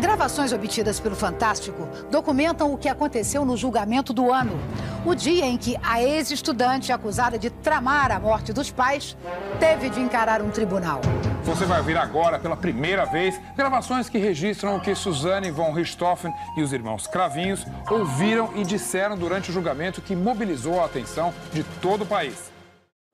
Gravações obtidas pelo Fantástico documentam o que aconteceu no julgamento do ano. O dia em que a ex-estudante acusada de tramar a morte dos pais teve de encarar um tribunal. Você vai ouvir agora, pela primeira vez, gravações que registram o que Suzane von Richthofen e os irmãos Cravinhos ouviram e disseram durante o julgamento que mobilizou a atenção de todo o país.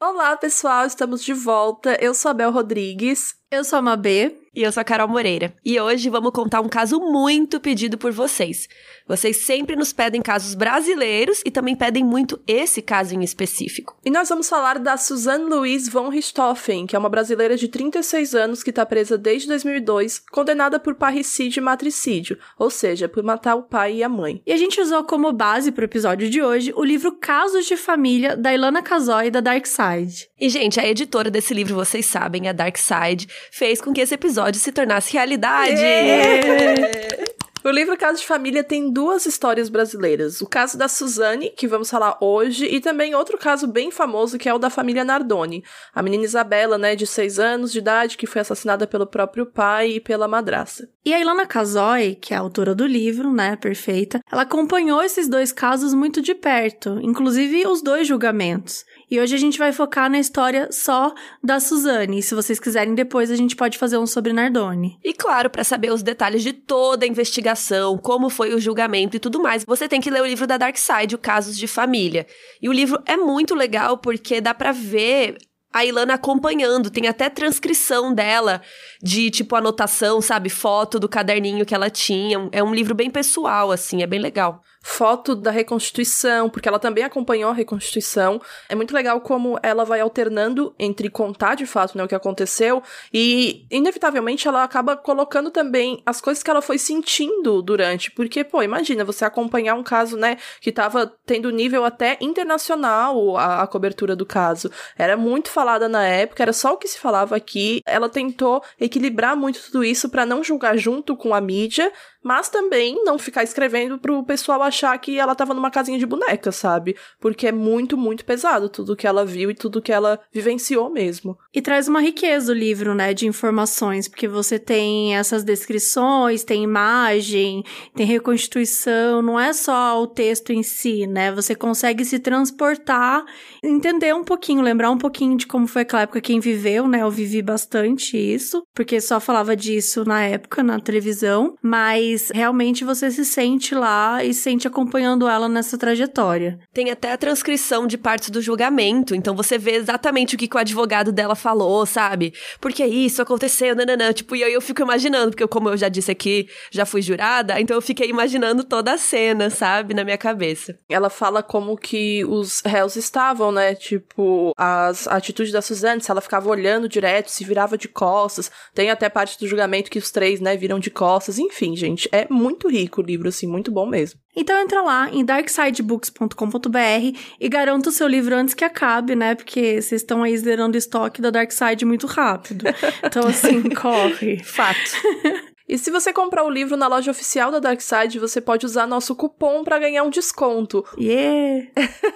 Olá, pessoal, estamos de volta. Eu sou a Bel Rodrigues. Eu sou a Mabê. E eu sou a Carol Moreira. E hoje vamos contar um caso muito pedido por vocês. Vocês sempre nos pedem casos brasileiros e também pedem muito esse caso em específico. E nós vamos falar da Suzanne Louise von Richthofen, que é uma brasileira de 36 anos que está presa desde 2002, condenada por parricídio e matricídio, ou seja, por matar o pai e a mãe. E a gente usou como base para o episódio de hoje o livro Casos de Família, da Ilana Casoy, da Dark Side. E, gente, a editora desse livro, vocês sabem, a Dark Side, fez com que esse episódio se tornasse realidade. Yeah! O livro Caso de Família tem duas histórias brasileiras. O caso da Suzane, que vamos falar hoje, e também outro caso bem famoso, que é o da família Nardoni. A menina Isabela, né, de 6 anos de idade, que foi assassinada pelo próprio pai e pela madraça. E a Ilana Casoy, que é a autora do livro, né, perfeita, ela acompanhou esses dois casos muito de perto, inclusive os dois julgamentos. E hoje a gente vai focar na história só da Suzane. Se vocês quiserem, depois a gente pode fazer um sobre Nardoni. E claro, para saber os detalhes de toda a investigação, como foi o julgamento e tudo mais, você tem que ler o livro da Dark Side, o Casos de Família. E o livro é muito legal porque dá para ver a Ilana acompanhando, tem até transcrição dela de tipo anotação, sabe, foto do caderninho que ela tinha. É um livro bem pessoal assim, é bem legal foto da reconstituição, porque ela também acompanhou a reconstituição. É muito legal como ela vai alternando entre contar de fato né, o que aconteceu e, inevitavelmente, ela acaba colocando também as coisas que ela foi sentindo durante. Porque, pô, imagina você acompanhar um caso, né, que tava tendo nível até internacional a, a cobertura do caso. Era muito falada na época, era só o que se falava aqui. Ela tentou equilibrar muito tudo isso para não julgar junto com a mídia, mas também não ficar escrevendo pro pessoal achar que ela tava numa casinha de boneca, sabe? Porque é muito, muito pesado tudo que ela viu e tudo que ela vivenciou mesmo. E traz uma riqueza o livro, né, de informações, porque você tem essas descrições, tem imagem, tem reconstituição, não é só o texto em si, né? Você consegue se transportar, entender um pouquinho, lembrar um pouquinho de como foi aquela época quem viveu, né? Eu vivi bastante isso, porque só falava disso na época na televisão, mas realmente você se sente lá e se sente acompanhando ela nessa trajetória. Tem até a transcrição de partes do julgamento, então você vê exatamente o que, que o advogado dela falou, sabe? Porque isso aconteceu, nananã. Tipo, e aí eu fico imaginando, porque como eu já disse aqui, já fui jurada, então eu fiquei imaginando toda a cena, sabe? Na minha cabeça. Ela fala como que os réus estavam, né? Tipo, as atitudes da Suzane, se ela ficava olhando direto, se virava de costas. Tem até parte do julgamento que os três, né, viram de costas. Enfim, gente. É muito rico o livro, assim, muito bom mesmo. Então entra lá em darksidebooks.com.br e garanta o seu livro antes que acabe, né? Porque vocês estão aí zerando estoque da Darkside muito rápido. Então, assim, corre. Fato. E se você comprar o livro na loja oficial da Darkside, você pode usar nosso cupom para ganhar um desconto. Yeah!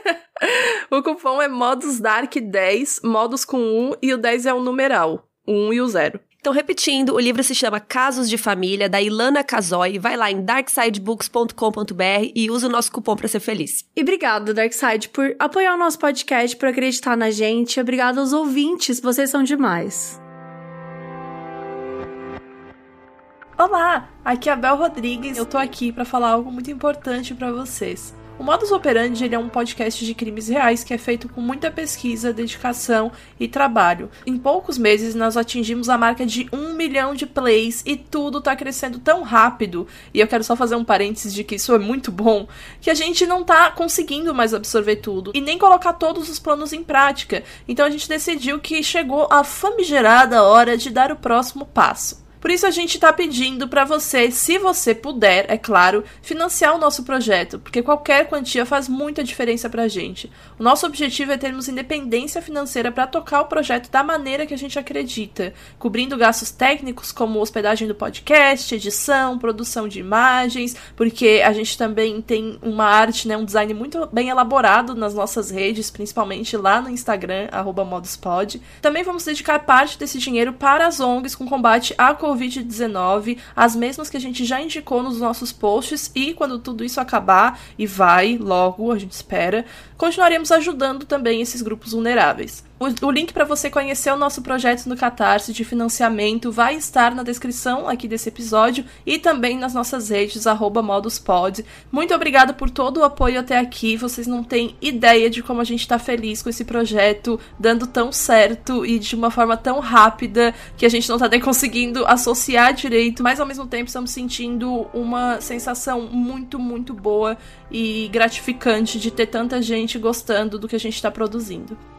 o cupom é ModusDark10, modos com 1 e o 10 é o numeral, o 1 e o 0. Então, repetindo, o livro se chama Casos de Família, da Ilana Casoy. Vai lá em darksidebooks.com.br e usa o nosso cupom para ser feliz. E obrigado, Darkside, por apoiar o nosso podcast, por acreditar na gente. Obrigado aos ouvintes, vocês são demais. Olá, aqui é a Bel Rodrigues. Eu tô aqui para falar algo muito importante para vocês. O Modus Operandi ele é um podcast de crimes reais que é feito com muita pesquisa, dedicação e trabalho. Em poucos meses, nós atingimos a marca de um milhão de plays e tudo tá crescendo tão rápido. E eu quero só fazer um parênteses de que isso é muito bom, que a gente não tá conseguindo mais absorver tudo e nem colocar todos os planos em prática. Então a gente decidiu que chegou a famigerada hora de dar o próximo passo. Por isso a gente tá pedindo para você, se você puder, é claro, financiar o nosso projeto, porque qualquer quantia faz muita diferença pra gente. O nosso objetivo é termos independência financeira para tocar o projeto da maneira que a gente acredita, cobrindo gastos técnicos como hospedagem do podcast, edição, produção de imagens, porque a gente também tem uma arte, né, um design muito bem elaborado nas nossas redes, principalmente lá no Instagram, moduspod. Também vamos dedicar parte desse dinheiro para as ONGs com combate à Covid-19, as mesmas que a gente já indicou nos nossos posts, e quando tudo isso acabar, e vai logo, a gente espera, continuaremos ajudando também esses grupos vulneráveis. O, o link para você conhecer o nosso projeto no Catarse de financiamento vai estar na descrição aqui desse episódio e também nas nossas redes, moduspod. Muito obrigada por todo o apoio até aqui. Vocês não têm ideia de como a gente está feliz com esse projeto dando tão certo e de uma forma tão rápida que a gente não está nem conseguindo associar direito, mas ao mesmo tempo estamos sentindo uma sensação muito, muito boa e gratificante de ter tanta gente gostando do que a gente está produzindo.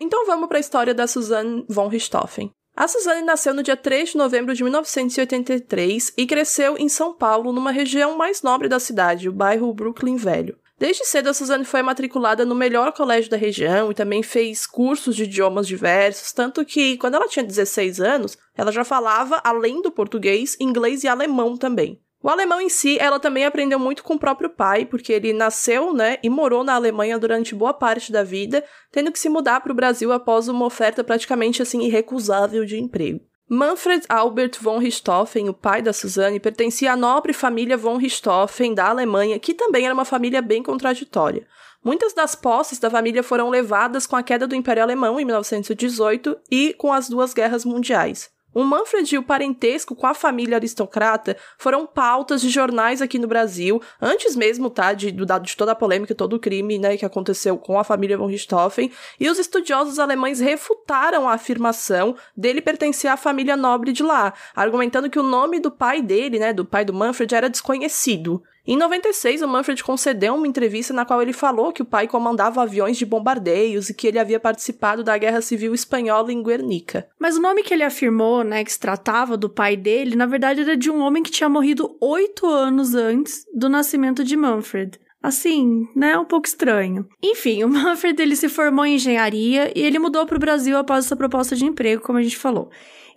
Então vamos para a história da Suzanne von Richthofen. A Suzanne nasceu no dia 3 de novembro de 1983 e cresceu em São Paulo, numa região mais nobre da cidade, o bairro Brooklyn Velho. Desde cedo, a Suzane foi matriculada no melhor colégio da região e também fez cursos de idiomas diversos, tanto que, quando ela tinha 16 anos, ela já falava, além do português, inglês e alemão também. O alemão em si, ela também aprendeu muito com o próprio pai, porque ele nasceu, né, e morou na Alemanha durante boa parte da vida, tendo que se mudar para o Brasil após uma oferta praticamente assim irrecusável de emprego. Manfred Albert von Richthofen, o pai da Suzanne, pertencia à nobre família von Richthofen da Alemanha, que também era uma família bem contraditória. Muitas das posses da família foram levadas com a queda do Império Alemão em 1918 e com as duas guerras mundiais. O Manfred e o parentesco com a família aristocrata foram pautas de jornais aqui no Brasil, antes mesmo, tá, de, de toda a polêmica, todo o crime, né, que aconteceu com a família von Richthofen, e os estudiosos alemães refutaram a afirmação dele pertencer à família nobre de lá, argumentando que o nome do pai dele, né, do pai do Manfred, era desconhecido. Em 96, o Manfred concedeu uma entrevista na qual ele falou que o pai comandava aviões de bombardeios e que ele havia participado da Guerra Civil Espanhola em Guernica. Mas o nome que ele afirmou, né, que se tratava do pai dele, na verdade era de um homem que tinha morrido oito anos antes do nascimento de Manfred. Assim, né, um pouco estranho. Enfim, o Manfred ele se formou em engenharia e ele mudou para o Brasil após essa proposta de emprego, como a gente falou.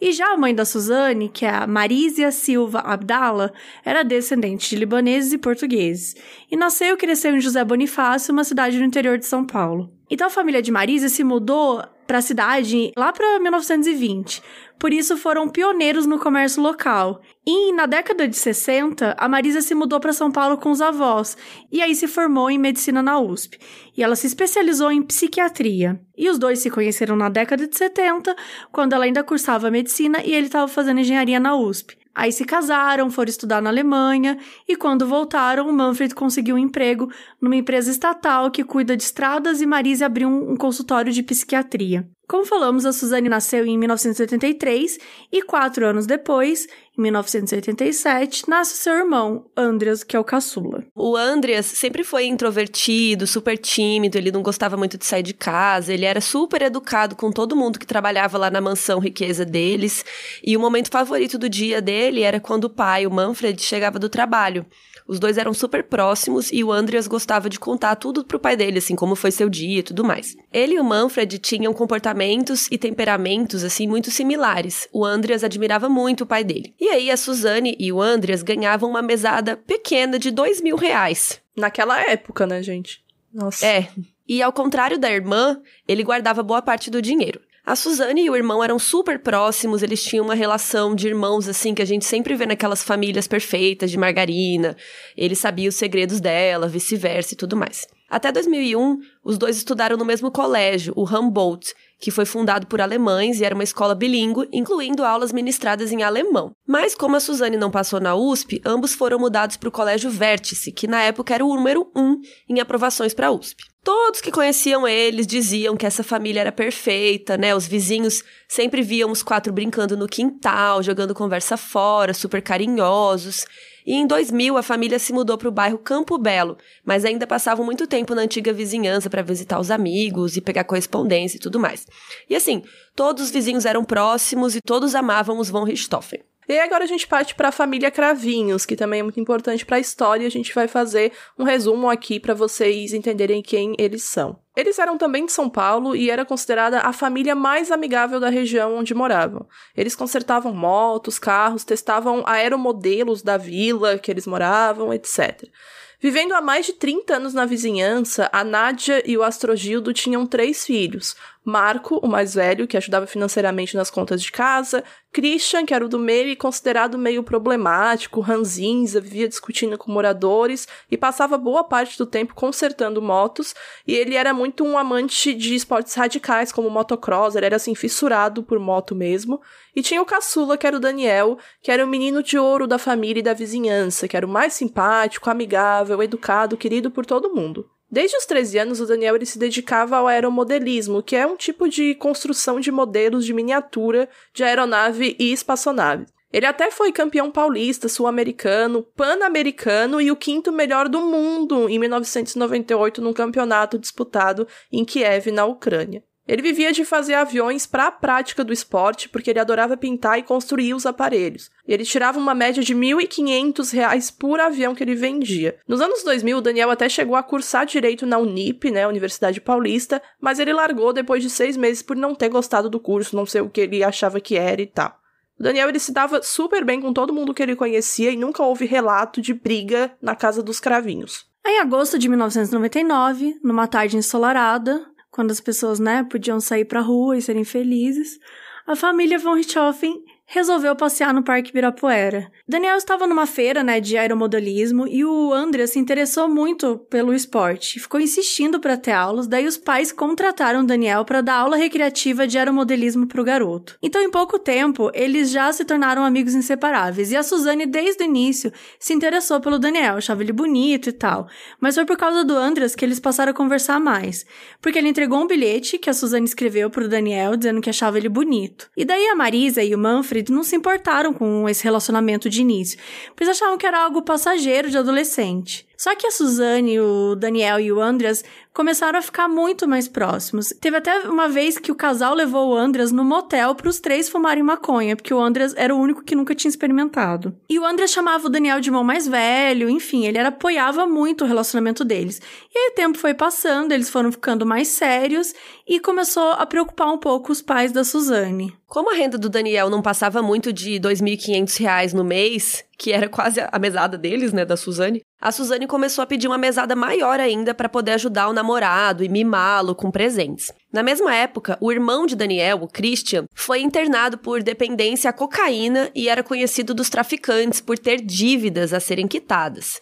E já a mãe da Suzane, que é a Marísia Silva Abdala, era descendente de libaneses e portugueses, e nasceu e cresceu em José Bonifácio, uma cidade no interior de São Paulo. Então a família de Marísia se mudou para a cidade lá para 1920. Por isso foram pioneiros no comércio local. E na década de 60, a Marisa se mudou para São Paulo com os avós e aí se formou em medicina na USP. E ela se especializou em psiquiatria. E os dois se conheceram na década de 70, quando ela ainda cursava medicina e ele estava fazendo engenharia na USP. Aí se casaram, foram estudar na Alemanha e quando voltaram, Manfred conseguiu um emprego numa empresa estatal que cuida de estradas e Marise abriu um, um consultório de psiquiatria. Como falamos, a Suzane nasceu em 1983 e quatro anos depois, em 1987, nasce seu irmão, Andreas, que é o caçula. O Andreas sempre foi introvertido, super tímido, ele não gostava muito de sair de casa, ele era super educado com todo mundo que trabalhava lá na mansão riqueza deles. E o momento favorito do dia dele era quando o pai, o Manfred, chegava do trabalho. Os dois eram super próximos e o Andreas gostava de contar tudo pro pai dele, assim, como foi seu dia e tudo mais. Ele e o Manfred tinham comportamentos e temperamentos, assim, muito similares. O Andreas admirava muito o pai dele. E aí a Suzane e o Andreas ganhavam uma mesada pequena de dois mil reais. Naquela época, né, gente? Nossa. É. E ao contrário da irmã, ele guardava boa parte do dinheiro. A Suzane e o irmão eram super próximos, eles tinham uma relação de irmãos, assim, que a gente sempre vê naquelas famílias perfeitas de margarina. Ele sabia os segredos dela, vice-versa e tudo mais. Até 2001, os dois estudaram no mesmo colégio, o Humboldt, que foi fundado por alemães e era uma escola bilíngue, incluindo aulas ministradas em alemão. Mas como a Suzane não passou na USP, ambos foram mudados para o Colégio Vértice, que na época era o número 1 um em aprovações para a USP. Todos que conheciam eles diziam que essa família era perfeita, né? Os vizinhos sempre viam os quatro brincando no quintal, jogando conversa fora, super carinhosos. E em 2000 a família se mudou para o bairro Campo Belo, mas ainda passavam muito tempo na antiga vizinhança para visitar os amigos e pegar correspondência e tudo mais. E assim, todos os vizinhos eram próximos e todos amavam os von Richthofen. E agora a gente parte para a família Cravinhos, que também é muito importante para a história. A gente vai fazer um resumo aqui para vocês entenderem quem eles são. Eles eram também de São Paulo e era considerada a família mais amigável da região onde moravam. Eles consertavam motos, carros, testavam aeromodelos da vila que eles moravam, etc. Vivendo há mais de 30 anos na vizinhança, a Nádia e o Astrogildo tinham três filhos. Marco, o mais velho, que ajudava financeiramente nas contas de casa, Christian, que era o do meio e considerado meio problemático, ranzinza, vivia discutindo com moradores e passava boa parte do tempo consertando motos, e ele era muito um amante de esportes radicais, como motocross, ele era assim, fissurado por moto mesmo. E tinha o caçula, que era o Daniel, que era o menino de ouro da família e da vizinhança, que era o mais simpático, amigável, educado, querido por todo mundo. Desde os 13 anos, o Daniel ele se dedicava ao aeromodelismo, que é um tipo de construção de modelos de miniatura de aeronave e espaçonave. Ele até foi campeão paulista, sul-americano, pan-americano e o quinto melhor do mundo em 1998 num campeonato disputado em Kiev, na Ucrânia. Ele vivia de fazer aviões para a prática do esporte, porque ele adorava pintar e construir os aparelhos. E ele tirava uma média de R$ 1.500 por avião que ele vendia. Nos anos 2000, o Daniel até chegou a cursar direito na Unip, né, Universidade Paulista, mas ele largou depois de seis meses por não ter gostado do curso, não sei o que ele achava que era e tal. O Daniel ele se dava super bem com todo mundo que ele conhecia e nunca houve relato de briga na casa dos cravinhos. Em agosto de 1999, numa tarde ensolarada, quando as pessoas, né, podiam sair pra rua e serem felizes, a família von Richthofen resolveu passear no Parque Ibirapuera. Daniel estava numa feira, né, de aeromodelismo e o André se interessou muito pelo esporte, ficou insistindo para ter aulas, daí os pais contrataram Daniel para dar aula recreativa de aeromodelismo para o garoto. Então, em pouco tempo, eles já se tornaram amigos inseparáveis e a Suzane desde o início se interessou pelo Daniel, achava ele bonito e tal. Mas foi por causa do Andras que eles passaram a conversar mais, porque ele entregou um bilhete que a Suzane escreveu para o Daniel dizendo que achava ele bonito. E daí a Marisa e o Manfred não se importaram com esse relacionamento de início, pois achavam que era algo passageiro de adolescente. Só que a Suzane, o Daniel e o Andreas começaram a ficar muito mais próximos. Teve até uma vez que o casal levou o Andreas no motel para os três fumarem maconha, porque o Andreas era o único que nunca tinha experimentado. E o Andreas chamava o Daniel de irmão mais velho, enfim, ele era, apoiava muito o relacionamento deles. E aí o tempo foi passando, eles foram ficando mais sérios e começou a preocupar um pouco os pais da Suzane. Como a renda do Daniel não passava muito de R$ 2.500 no mês, que era quase a mesada deles, né, da Suzane, a Suzane começou a pedir uma mesada maior ainda para poder ajudar o namorado e mimá-lo com presentes. Na mesma época, o irmão de Daniel, o Christian, foi internado por dependência à cocaína e era conhecido dos traficantes por ter dívidas a serem quitadas.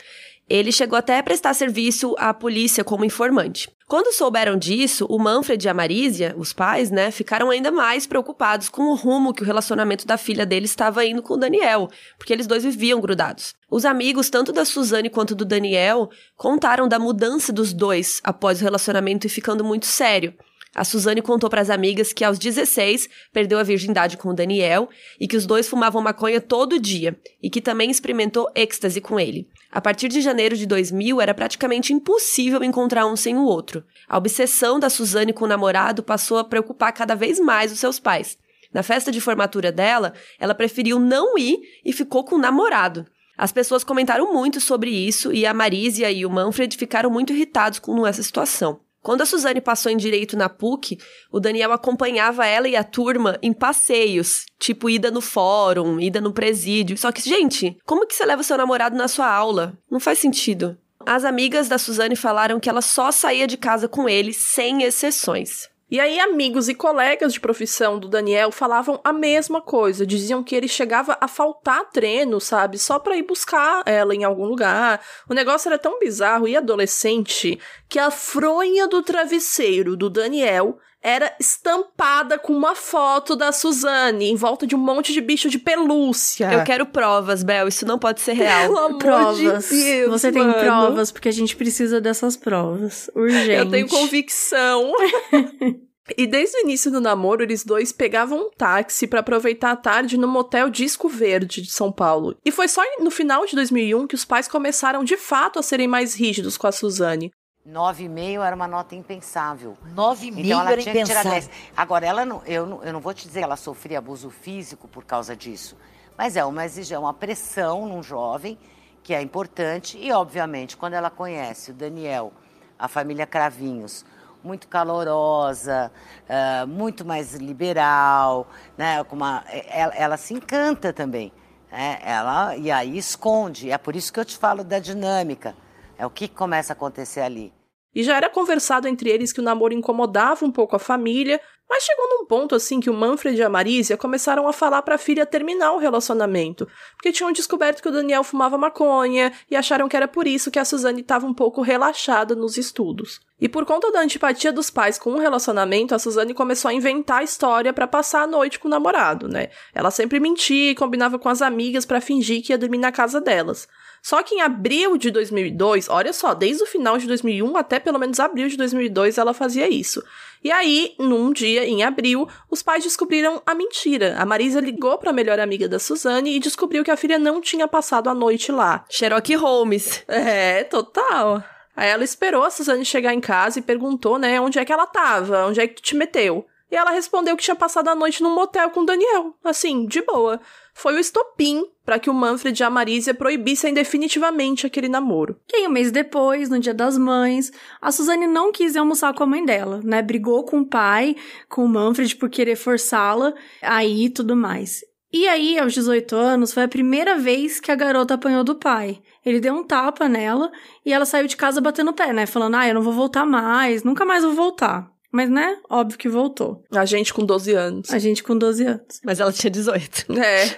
Ele chegou até a prestar serviço à polícia como informante. Quando souberam disso, o Manfred e a Marísia, os pais, né, ficaram ainda mais preocupados com o rumo que o relacionamento da filha dele estava indo com o Daniel, porque eles dois viviam grudados. Os amigos, tanto da Suzane quanto do Daniel, contaram da mudança dos dois após o relacionamento e ficando muito sério. A Suzane contou para as amigas que aos 16 perdeu a virgindade com o Daniel e que os dois fumavam maconha todo dia e que também experimentou êxtase com ele. A partir de janeiro de 2000 era praticamente impossível encontrar um sem o outro. A obsessão da Suzane com o namorado passou a preocupar cada vez mais os seus pais. Na festa de formatura dela, ela preferiu não ir e ficou com o namorado. As pessoas comentaram muito sobre isso e a Marísia e o Manfred ficaram muito irritados com essa situação. Quando a Suzane passou em direito na PUC, o Daniel acompanhava ela e a turma em passeios, tipo ida no fórum, ida no presídio. Só que, gente, como que você leva seu namorado na sua aula? Não faz sentido. As amigas da Suzane falaram que ela só saía de casa com ele, sem exceções. E aí, amigos e colegas de profissão do Daniel falavam a mesma coisa. Diziam que ele chegava a faltar treino, sabe? Só pra ir buscar ela em algum lugar. O negócio era tão bizarro e adolescente que a fronha do travesseiro do Daniel era estampada com uma foto da Suzane em volta de um monte de bicho de pelúcia. Eu quero provas, Bel. Isso não pode ser real. Pelo amor provas. de Deus, Você mano. tem provas, porque a gente precisa dessas provas. Urgente. Eu tenho convicção. E desde o início do namoro, eles dois pegavam um táxi para aproveitar a tarde no motel Disco Verde de São Paulo. E foi só no final de 2001 que os pais começaram de fato a serem mais rígidos com a Suzane. 9,5 era uma nota impensável. 9,5 então ela era tinha que tirar impensável. 10. Agora, ela não, eu, não, eu não vou te dizer que ela sofria abuso físico por causa disso, mas é uma exigência, uma pressão num jovem que é importante e, obviamente, quando ela conhece o Daniel, a família Cravinhos, muito calorosa, uh, muito mais liberal, né? Com uma, ela, ela se encanta também. Né? Ela, e aí esconde. É por isso que eu te falo da dinâmica. É o que começa a acontecer ali. E já era conversado entre eles que o namoro incomodava um pouco a família, mas chegou num ponto assim que o Manfred e a Marísia começaram a falar para a filha terminar o relacionamento, porque tinham descoberto que o Daniel fumava maconha e acharam que era por isso que a Suzane estava um pouco relaxada nos estudos. E por conta da antipatia dos pais com o relacionamento, a Suzane começou a inventar a história para passar a noite com o namorado, né? Ela sempre mentia e combinava com as amigas para fingir que ia dormir na casa delas. Só que em abril de 2002, olha só, desde o final de 2001 até pelo menos abril de 2002 ela fazia isso. E aí, num dia, em abril, os pais descobriram a mentira. A Marisa ligou para a melhor amiga da Suzane e descobriu que a filha não tinha passado a noite lá. Sherlock Holmes. É, total. Aí ela esperou a Suzane chegar em casa e perguntou, né, onde é que ela tava, onde é que tu te meteu. E ela respondeu que tinha passado a noite num motel com o Daniel, assim, de boa. Foi o estopim para que o Manfred e a Marisa proibissem definitivamente aquele namoro. E aí, um mês depois, no Dia das Mães, a Suzane não quis almoçar com a mãe dela, né? Brigou com o pai, com o Manfred por querer forçá-la aí tudo mais. E aí, aos 18 anos, foi a primeira vez que a garota apanhou do pai. Ele deu um tapa nela e ela saiu de casa batendo o pé, né? Falando, ah, eu não vou voltar mais, nunca mais vou voltar. Mas, né? Óbvio que voltou. A gente com 12 anos. A gente com 12 anos. Mas ela tinha 18. É.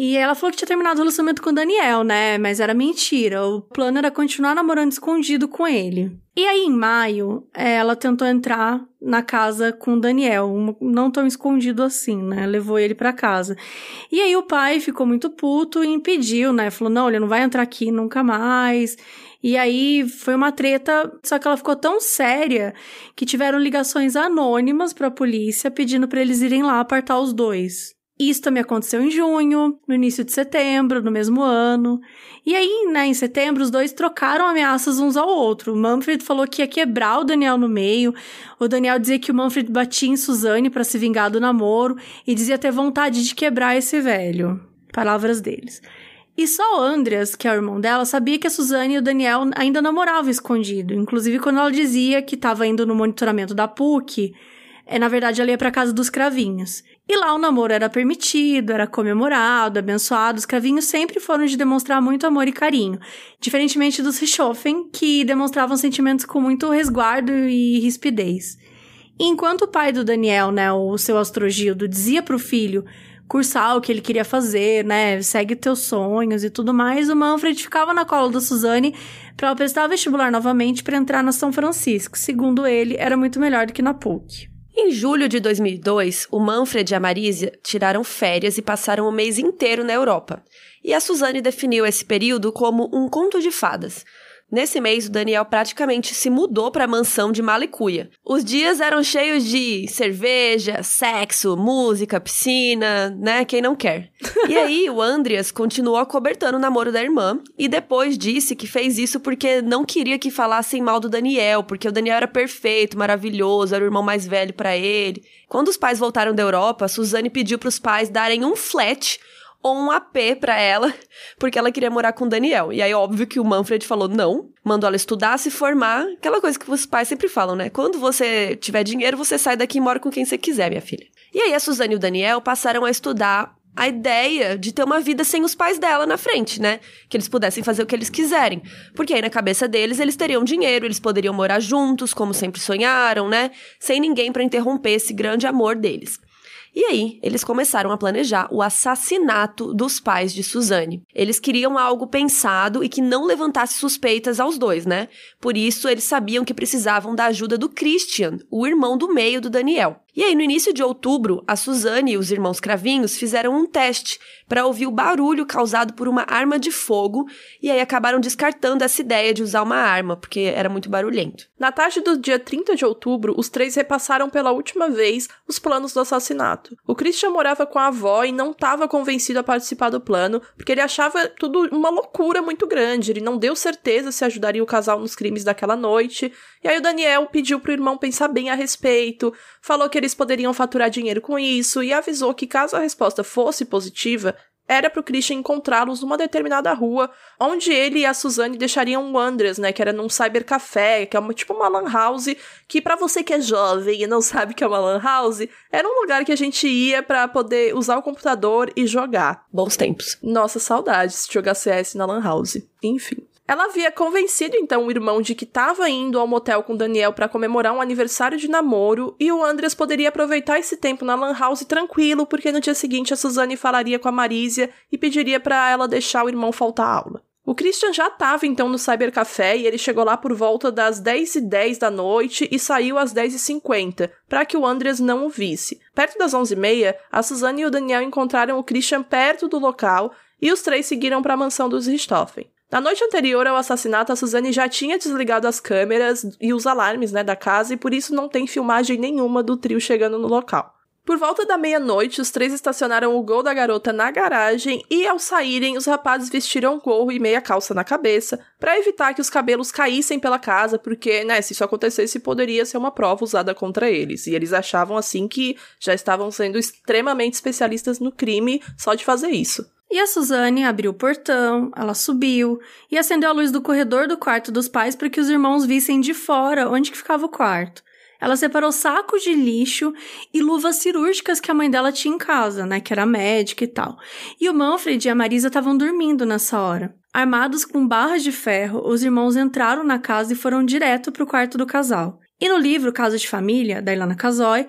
E ela falou que tinha terminado o relacionamento com o Daniel, né? Mas era mentira. O plano era continuar namorando escondido com ele. E aí, em maio, ela tentou entrar na casa com o Daniel, não tão escondido assim, né? Levou ele para casa. E aí o pai ficou muito puto e impediu, né? Falou: não, ele não vai entrar aqui nunca mais. E aí foi uma treta, só que ela ficou tão séria que tiveram ligações anônimas para a polícia pedindo para eles irem lá apartar os dois. Isso também aconteceu em junho, no início de setembro, no mesmo ano. E aí, né, em setembro, os dois trocaram ameaças uns ao outro. O Manfred falou que ia quebrar o Daniel no meio. O Daniel dizia que o Manfred batia em Suzane para se vingar do namoro e dizia ter vontade de quebrar esse velho. Palavras deles. E só o Andreas, que é o irmão dela, sabia que a Suzane e o Daniel ainda namoravam escondido. Inclusive, quando ela dizia que estava indo no monitoramento da PUC, é, na verdade, ela ia para casa dos cravinhos. E lá o namoro era permitido, era comemorado, abençoado. Os cravinhos sempre foram de demonstrar muito amor e carinho. Diferentemente dos Richthofen, que demonstravam sentimentos com muito resguardo e rispidez. E enquanto o pai do Daniel, né, o seu astrogildo, dizia pro filho cursar o que ele queria fazer, né? Segue teus sonhos e tudo mais. O Manfred ficava na cola da Suzane para ela prestar vestibular novamente para entrar na São Francisco. Segundo ele, era muito melhor do que na PUC. Em julho de 2002, o Manfred e a Marisa tiraram férias e passaram o mês inteiro na Europa. E a Suzane definiu esse período como um conto de fadas. Nesse mês, o Daniel praticamente se mudou para a mansão de Malicuia. Os dias eram cheios de cerveja, sexo, música, piscina, né? Quem não quer. E aí, o Andreas continuou acobertando o namoro da irmã e depois disse que fez isso porque não queria que falassem mal do Daniel, porque o Daniel era perfeito, maravilhoso, era o irmão mais velho para ele. Quando os pais voltaram da Europa, Suzane pediu para os pais darem um flat ou um AP para ela, porque ela queria morar com o Daniel. E aí, óbvio que o Manfred falou não, mandou ela estudar, se formar, aquela coisa que os pais sempre falam, né? Quando você tiver dinheiro, você sai daqui e mora com quem você quiser, minha filha. E aí, a Suzane e o Daniel passaram a estudar a ideia de ter uma vida sem os pais dela na frente, né? Que eles pudessem fazer o que eles quiserem. Porque aí na cabeça deles eles teriam dinheiro, eles poderiam morar juntos, como sempre sonharam, né? Sem ninguém para interromper esse grande amor deles. E aí, eles começaram a planejar o assassinato dos pais de Suzane. Eles queriam algo pensado e que não levantasse suspeitas aos dois, né? Por isso, eles sabiam que precisavam da ajuda do Christian, o irmão do meio do Daniel. E aí, no início de outubro, a Suzane e os irmãos Cravinhos fizeram um teste para ouvir o barulho causado por uma arma de fogo e aí acabaram descartando essa ideia de usar uma arma, porque era muito barulhento. Na tarde do dia 30 de outubro, os três repassaram pela última vez os planos do assassinato. O Christian morava com a avó e não estava convencido a participar do plano, porque ele achava tudo uma loucura muito grande. Ele não deu certeza se ajudaria o casal nos crimes daquela noite. E aí o Daniel pediu pro irmão pensar bem a respeito, falou que eles poderiam faturar dinheiro com isso e avisou que caso a resposta fosse positiva, era pro Christian encontrá-los numa determinada rua, onde ele e a Suzane deixariam o Andres, né, que era num cybercafé, que é uma, tipo uma lan house, que para você que é jovem e não sabe que é uma lan house, era um lugar que a gente ia para poder usar o computador e jogar. Bons tempos. Nossa, saudades de jogar CS na lan house. Enfim. Ela havia convencido então o irmão de que estava indo ao motel com Daniel para comemorar um aniversário de namoro e o Andreas poderia aproveitar esse tempo na Lan House tranquilo, porque no dia seguinte a Suzane falaria com a Marísia e pediria para ela deixar o irmão faltar aula. O Christian já estava então no Cybercafé e ele chegou lá por volta das 10h10 10 da noite e saiu às 10h50, para que o Andreas não o visse. Perto das 11h30, a Suzane e o Daniel encontraram o Christian perto do local e os três seguiram para a mansão dos Richthofen. Na noite anterior ao assassinato, a Suzane já tinha desligado as câmeras e os alarmes né, da casa e por isso não tem filmagem nenhuma do trio chegando no local. Por volta da meia-noite, os três estacionaram o gol da garota na garagem e, ao saírem, os rapazes vestiram gorro e meia calça na cabeça para evitar que os cabelos caíssem pela casa, porque, né, se isso acontecesse, poderia ser uma prova usada contra eles. E eles achavam assim que já estavam sendo extremamente especialistas no crime só de fazer isso. E a Suzane abriu o portão, ela subiu e acendeu a luz do corredor do quarto dos pais para que os irmãos vissem de fora onde que ficava o quarto. Ela separou sacos de lixo e luvas cirúrgicas que a mãe dela tinha em casa, né, que era médica e tal. E o Manfred e a Marisa estavam dormindo nessa hora. Armados com barras de ferro, os irmãos entraram na casa e foram direto para o quarto do casal. E no livro Caso de Família, da Ilana Casoy,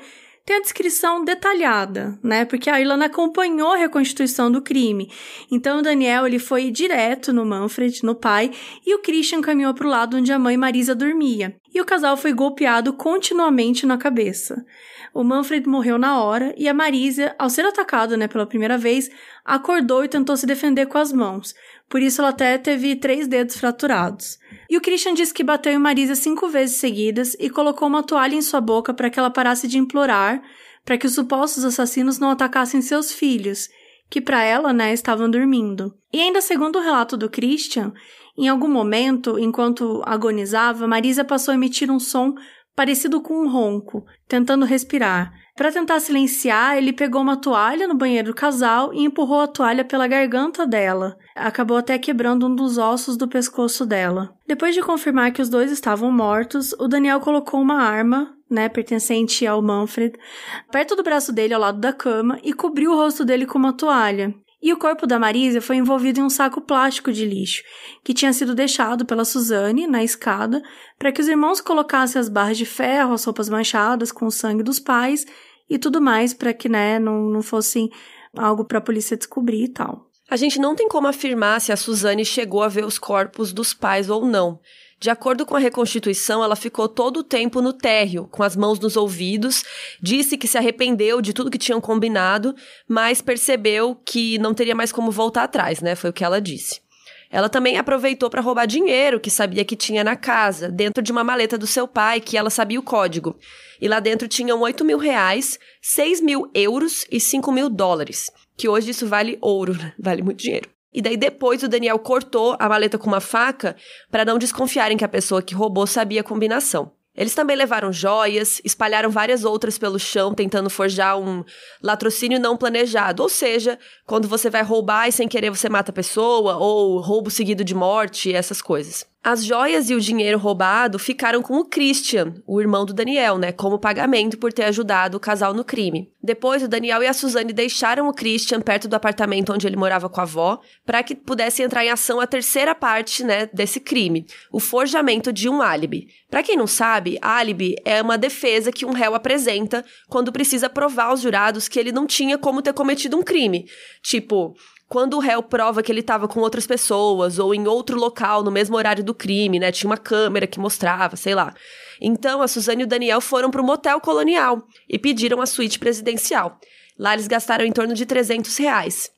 tem a descrição detalhada, né? Porque a Irlanda acompanhou a reconstituição do crime. Então o Daniel ele foi direto no Manfred, no pai, e o Christian caminhou para o lado onde a mãe Marisa dormia. E o casal foi golpeado continuamente na cabeça. O Manfred morreu na hora e a Marisa, ao ser atacado, né, pela primeira vez, acordou e tentou se defender com as mãos. Por isso ela até teve três dedos fraturados. E o Christian disse que bateu em Marisa cinco vezes seguidas e colocou uma toalha em sua boca para que ela parasse de implorar para que os supostos assassinos não atacassem seus filhos, que para ela, né, estavam dormindo. E ainda segundo o relato do Christian, em algum momento, enquanto agonizava, Marisa passou a emitir um som parecido com um ronco, tentando respirar. Para tentar silenciar, ele pegou uma toalha no banheiro do casal e empurrou a toalha pela garganta dela. Acabou até quebrando um dos ossos do pescoço dela. Depois de confirmar que os dois estavam mortos, o Daniel colocou uma arma, né, pertencente ao Manfred, perto do braço dele ao lado da cama e cobriu o rosto dele com uma toalha. E o corpo da Marisa foi envolvido em um saco plástico de lixo, que tinha sido deixado pela Suzane na escada para que os irmãos colocassem as barras de ferro, as roupas manchadas com o sangue dos pais e tudo mais para que, né, não, não fosse algo para a polícia descobrir e tal. A gente não tem como afirmar se a Suzane chegou a ver os corpos dos pais ou não. De acordo com a reconstituição, ela ficou todo o tempo no térreo, com as mãos nos ouvidos, disse que se arrependeu de tudo que tinham combinado, mas percebeu que não teria mais como voltar atrás, né? Foi o que ela disse. Ela também aproveitou para roubar dinheiro que sabia que tinha na casa, dentro de uma maleta do seu pai, que ela sabia o código. E lá dentro tinham 8 mil reais, 6 mil euros e 5 mil dólares. Que hoje isso vale ouro, né? vale muito dinheiro. E daí depois o Daniel cortou a maleta com uma faca para não desconfiarem que a pessoa que roubou sabia a combinação. Eles também levaram joias, espalharam várias outras pelo chão, tentando forjar um latrocínio não planejado. Ou seja, quando você vai roubar e sem querer você mata a pessoa, ou roubo seguido de morte, essas coisas. As joias e o dinheiro roubado ficaram com o Christian, o irmão do Daniel, né, como pagamento por ter ajudado o casal no crime. Depois, o Daniel e a Suzane deixaram o Christian perto do apartamento onde ele morava com a avó, para que pudesse entrar em ação a terceira parte, né, desse crime, o forjamento de um álibi. Para quem não sabe, álibi é uma defesa que um réu apresenta quando precisa provar aos jurados que ele não tinha como ter cometido um crime. Tipo, quando o réu prova que ele estava com outras pessoas ou em outro local no mesmo horário do crime, né? Tinha uma câmera que mostrava, sei lá. Então a Suzane e o Daniel foram para o motel colonial e pediram a suíte presidencial. Lá eles gastaram em torno de 300 reais.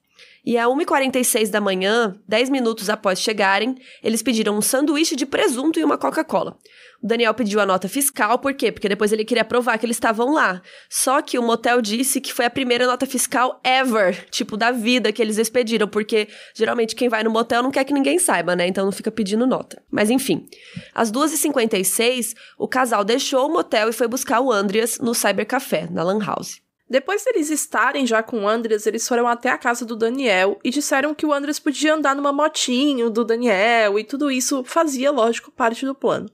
E a 1h46 da manhã, 10 minutos após chegarem, eles pediram um sanduíche de presunto e uma Coca-Cola. O Daniel pediu a nota fiscal, por quê? Porque depois ele queria provar que eles estavam lá. Só que o motel disse que foi a primeira nota fiscal ever, tipo, da vida que eles expediram, porque geralmente quem vai no motel não quer que ninguém saiba, né? Então não fica pedindo nota. Mas enfim, às 2h56, o casal deixou o motel e foi buscar o Andreas no Cybercafé, na Lan House. Depois deles estarem já com o Andres, eles foram até a casa do Daniel e disseram que o Andres podia andar numa motinho do Daniel e tudo isso fazia, lógico, parte do plano.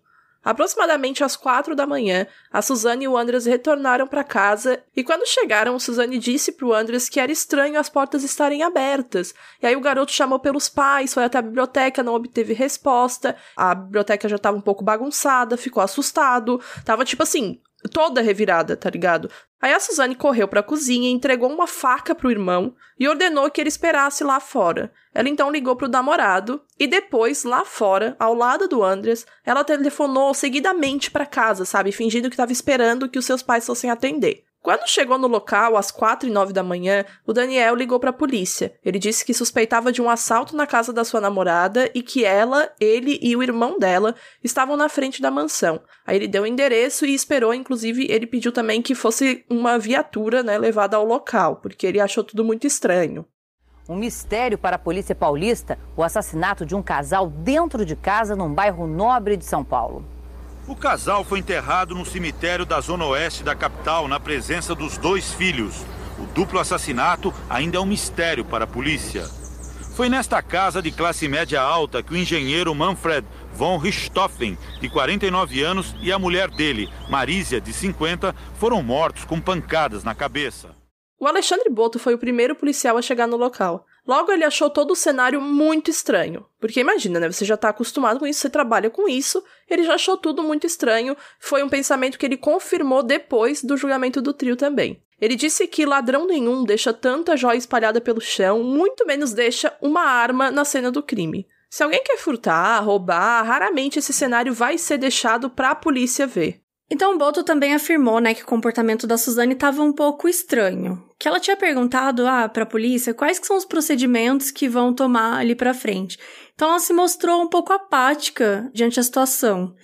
Aproximadamente às quatro da manhã, a Suzane e o Andres retornaram para casa e quando chegaram, Suzane disse pro Andres que era estranho as portas estarem abertas. E aí o garoto chamou pelos pais, foi até a biblioteca, não obteve resposta. A biblioteca já estava um pouco bagunçada, ficou assustado. Tava tipo assim, toda revirada, tá ligado? Aí a Suzane correu para a cozinha, entregou uma faca pro irmão e ordenou que ele esperasse lá fora. Ela então ligou pro namorado e depois, lá fora, ao lado do Andres, ela telefonou seguidamente para casa, sabe, fingindo que estava esperando que os seus pais fossem atender. Quando chegou no local, às quatro e nove da manhã, o Daniel ligou para a polícia. Ele disse que suspeitava de um assalto na casa da sua namorada e que ela, ele e o irmão dela estavam na frente da mansão. Aí ele deu o endereço e esperou, inclusive, ele pediu também que fosse uma viatura, né, levada ao local, porque ele achou tudo muito estranho. Um mistério para a polícia paulista: o assassinato de um casal dentro de casa num bairro nobre de São Paulo. O casal foi enterrado no cemitério da zona oeste da capital, na presença dos dois filhos. O duplo assassinato ainda é um mistério para a polícia. Foi nesta casa de classe média alta que o engenheiro Manfred von Richthofen, de 49 anos, e a mulher dele, Marísia, de 50, foram mortos com pancadas na cabeça. O Alexandre Boto foi o primeiro policial a chegar no local. Logo, ele achou todo o cenário muito estranho. Porque imagina, né? Você já tá acostumado com isso, você trabalha com isso, ele já achou tudo muito estranho. Foi um pensamento que ele confirmou depois do julgamento do trio também. Ele disse que ladrão nenhum deixa tanta joia espalhada pelo chão, muito menos deixa uma arma na cena do crime. Se alguém quer furtar, roubar, raramente esse cenário vai ser deixado para a polícia ver. Então, Boto também afirmou, né, que o comportamento da Suzane estava um pouco estranho. Que ela tinha perguntado, ah, para a polícia, quais são os procedimentos que vão tomar ali para frente. Então, ela se mostrou um pouco apática diante da situação.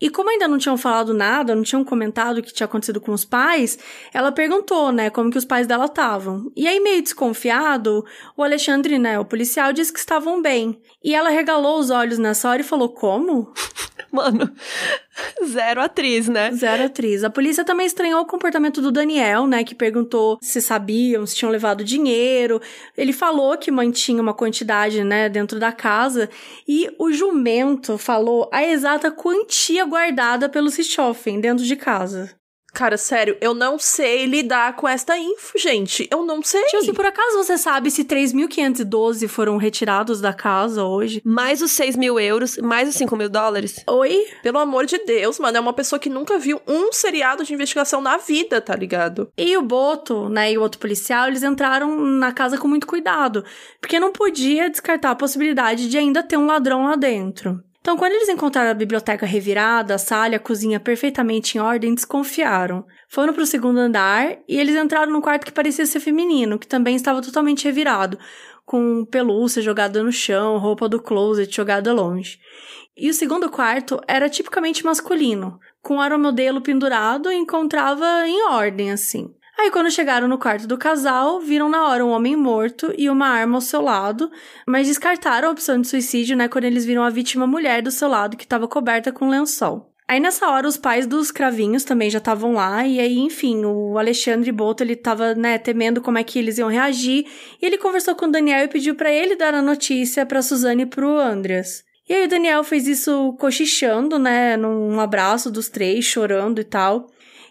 E como ainda não tinham falado nada, não tinham comentado o que tinha acontecido com os pais, ela perguntou, né, como que os pais dela estavam. E aí, meio desconfiado, o Alexandre, né, o policial, disse que estavam bem. E ela regalou os olhos nessa hora e falou, como? Mano, zero atriz, né? Zero atriz. A polícia também estranhou o comportamento do Daniel, né? Que perguntou se sabiam, se tinham levado dinheiro. Ele falou que mantinha uma quantidade, né, dentro da casa. E o jumento falou a exata quantia guardada pelo Sichoffen dentro de casa. Cara, sério, eu não sei lidar com esta info, gente. Eu não sei. Tio, se por acaso você sabe se 3.512 foram retirados da casa hoje? Mais os 6 mil euros, mais os 5 mil dólares? Oi? Pelo amor de Deus, mano, é uma pessoa que nunca viu um seriado de investigação na vida, tá ligado? E o Boto, né, e o outro policial, eles entraram na casa com muito cuidado, porque não podia descartar a possibilidade de ainda ter um ladrão lá dentro. Então, quando eles encontraram a biblioteca revirada, a sala e a cozinha perfeitamente em ordem, desconfiaram. Foram para o segundo andar e eles entraram num quarto que parecia ser feminino, que também estava totalmente revirado, com pelúcia jogada no chão, roupa do closet jogada longe. E o segundo quarto era tipicamente masculino, com o aeromodelo pendurado e encontrava em ordem, assim. Aí, quando chegaram no quarto do casal, viram na hora um homem morto e uma arma ao seu lado, mas descartaram a opção de suicídio, né, quando eles viram a vítima mulher do seu lado que estava coberta com lençol. Aí nessa hora os pais dos cravinhos também já estavam lá e aí, enfim, o Alexandre Boto, ele tava, né, temendo como é que eles iam reagir, e ele conversou com o Daniel e pediu para ele dar a notícia para Suzane e pro Andreas. E aí o Daniel fez isso cochichando, né, num abraço dos três, chorando e tal.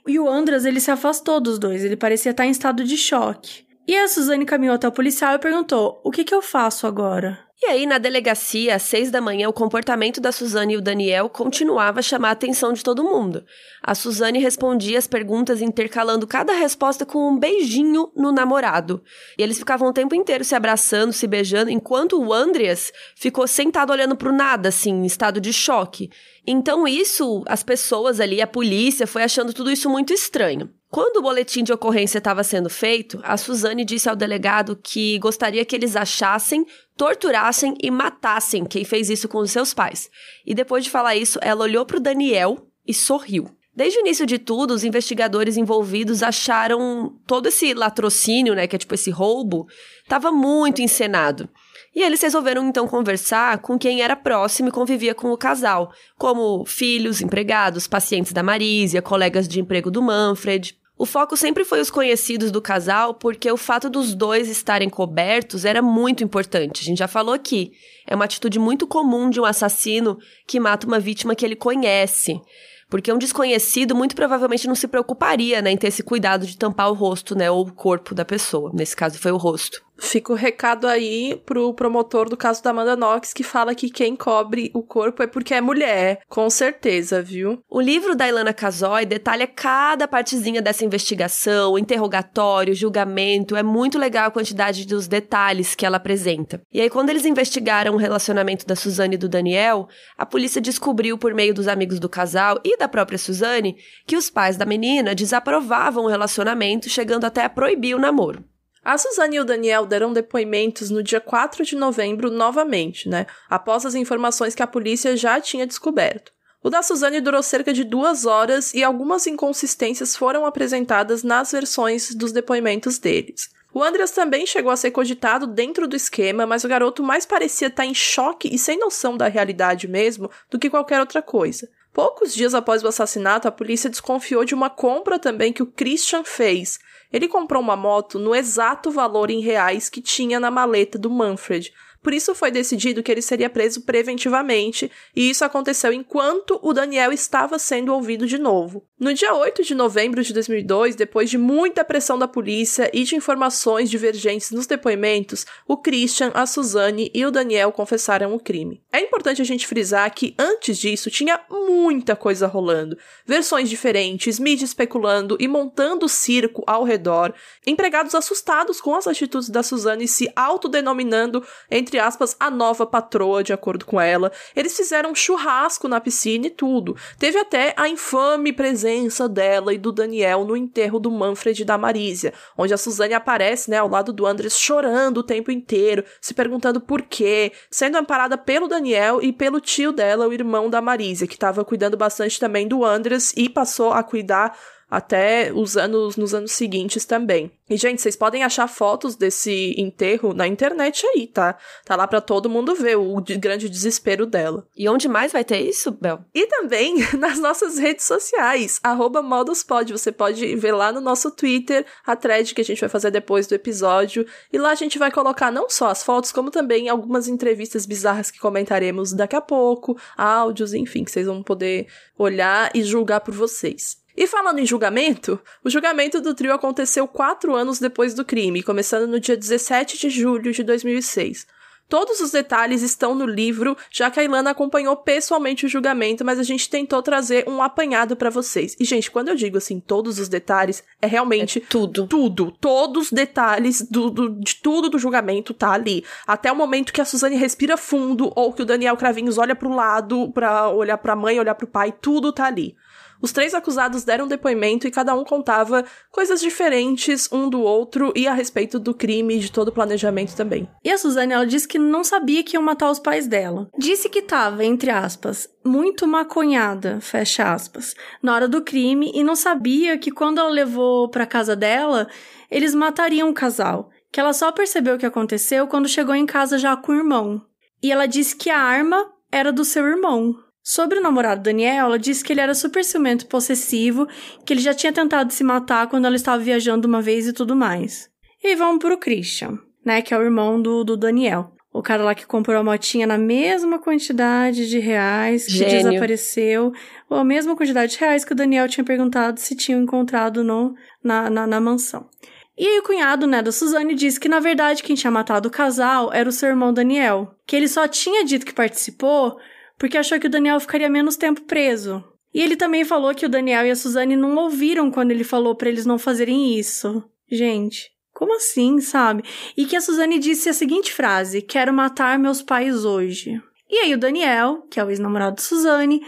E o Andras, ele se afastou dos dois, ele parecia estar em estado de choque. E a Suzane caminhou até o policial e perguntou: O que, que eu faço agora? E aí, na delegacia, às seis da manhã, o comportamento da Suzane e o Daniel continuava a chamar a atenção de todo mundo. A Suzane respondia as perguntas intercalando cada resposta com um beijinho no namorado. E eles ficavam o tempo inteiro se abraçando, se beijando, enquanto o Andreas ficou sentado olhando pro nada, assim, em estado de choque. Então, isso, as pessoas ali, a polícia, foi achando tudo isso muito estranho. Quando o boletim de ocorrência estava sendo feito, a Suzane disse ao delegado que gostaria que eles achassem, torturassem e matassem quem fez isso com os seus pais. E depois de falar isso, ela olhou para o Daniel e sorriu. Desde o início de tudo, os investigadores envolvidos acharam todo esse latrocínio, né, que é tipo esse roubo, estava muito encenado. E eles resolveram então conversar com quem era próximo e convivia com o casal, como filhos, empregados, pacientes da Marísia, colegas de emprego do Manfred. O foco sempre foi os conhecidos do casal, porque o fato dos dois estarem cobertos era muito importante. A gente já falou aqui. É uma atitude muito comum de um assassino que mata uma vítima que ele conhece. Porque um desconhecido muito provavelmente não se preocuparia né, em ter esse cuidado de tampar o rosto, né? Ou o corpo da pessoa. Nesse caso foi o rosto. Fica o recado aí pro promotor do caso da Amanda Knox, que fala que quem cobre o corpo é porque é mulher. Com certeza, viu? O livro da Ilana Casoy detalha cada partezinha dessa investigação, interrogatório, julgamento. É muito legal a quantidade dos detalhes que ela apresenta. E aí, quando eles investigaram o relacionamento da Suzane e do Daniel, a polícia descobriu, por meio dos amigos do casal e da própria Suzane, que os pais da menina desaprovavam o relacionamento, chegando até a proibir o namoro. A Suzane e o Daniel deram depoimentos no dia 4 de novembro novamente, né? Após as informações que a polícia já tinha descoberto. O da Suzane durou cerca de duas horas e algumas inconsistências foram apresentadas nas versões dos depoimentos deles. O Andreas também chegou a ser cogitado dentro do esquema, mas o garoto mais parecia estar em choque e sem noção da realidade mesmo do que qualquer outra coisa. Poucos dias após o assassinato, a polícia desconfiou de uma compra também que o Christian fez, ele comprou uma moto no exato valor em reais que tinha na maleta do Manfred, por isso foi decidido que ele seria preso preventivamente, e isso aconteceu enquanto o Daniel estava sendo ouvido de novo. No dia 8 de novembro de 2002, depois de muita pressão da polícia e de informações divergentes nos depoimentos, o Christian, a Suzane e o Daniel confessaram o crime. É importante a gente frisar que antes disso tinha muita coisa rolando, versões diferentes, mídia especulando e montando circo ao redor, empregados assustados com as atitudes da Suzane se autodenominando entre aspas, a nova patroa, de acordo com ela. Eles fizeram um churrasco na piscina e tudo. Teve até a infame presença dela e do Daniel no enterro do Manfred e da Marísia, onde a Suzane aparece, né, ao lado do Andres chorando o tempo inteiro, se perguntando por quê, sendo amparada pelo Daniel e pelo tio dela, o irmão da Marísia, que estava cuidando bastante também do Andres e passou a cuidar até os anos nos anos seguintes também. E gente, vocês podem achar fotos desse enterro na internet aí, tá? Tá lá para todo mundo ver o grande desespero dela. E onde mais vai ter isso, Bel? E também nas nossas redes sociais, moduspod. Você pode ver lá no nosso Twitter a thread que a gente vai fazer depois do episódio. E lá a gente vai colocar não só as fotos, como também algumas entrevistas bizarras que comentaremos daqui a pouco, áudios, enfim, que vocês vão poder olhar e julgar por vocês. E falando em julgamento, o julgamento do trio aconteceu quatro anos depois do crime, começando no dia 17 de julho de 2006. Todos os detalhes estão no livro, já que a Ilana acompanhou pessoalmente o julgamento, mas a gente tentou trazer um apanhado para vocês. E, gente, quando eu digo assim, todos os detalhes, é realmente é tudo. Tudo. Todos os detalhes do, do, de tudo do julgamento tá ali. Até o momento que a Suzane respira fundo, ou que o Daniel Cravinhos olha pro lado pra olhar pra mãe, olhar pro pai, tudo tá ali. Os três acusados deram depoimento e cada um contava coisas diferentes um do outro e a respeito do crime e de todo o planejamento também. E a Suzane, ela disse que não sabia que iam matar os pais dela. Disse que estava, entre aspas, muito maconhada, fecha aspas, na hora do crime e não sabia que quando ela levou para casa dela, eles matariam o casal. Que ela só percebeu o que aconteceu quando chegou em casa já com o irmão. E ela disse que a arma era do seu irmão. Sobre o namorado Daniel, ela disse que ele era super ciumento possessivo, que ele já tinha tentado se matar quando ela estava viajando uma vez e tudo mais. E vamos pro Christian, né, que é o irmão do, do Daniel. O cara lá que comprou a motinha na mesma quantidade de reais, que Gênio. desapareceu, ou a mesma quantidade de reais que o Daniel tinha perguntado se tinham encontrado no, na, na, na mansão. E aí o cunhado, né, da Suzane disse que na verdade quem tinha matado o casal era o seu irmão Daniel, que ele só tinha dito que participou porque achou que o Daniel ficaria menos tempo preso. E ele também falou que o Daniel e a Suzane não ouviram quando ele falou para eles não fazerem isso. Gente, como assim, sabe? E que a Suzane disse a seguinte frase: Quero matar meus pais hoje. E aí o Daniel, que é o ex-namorado de Suzane,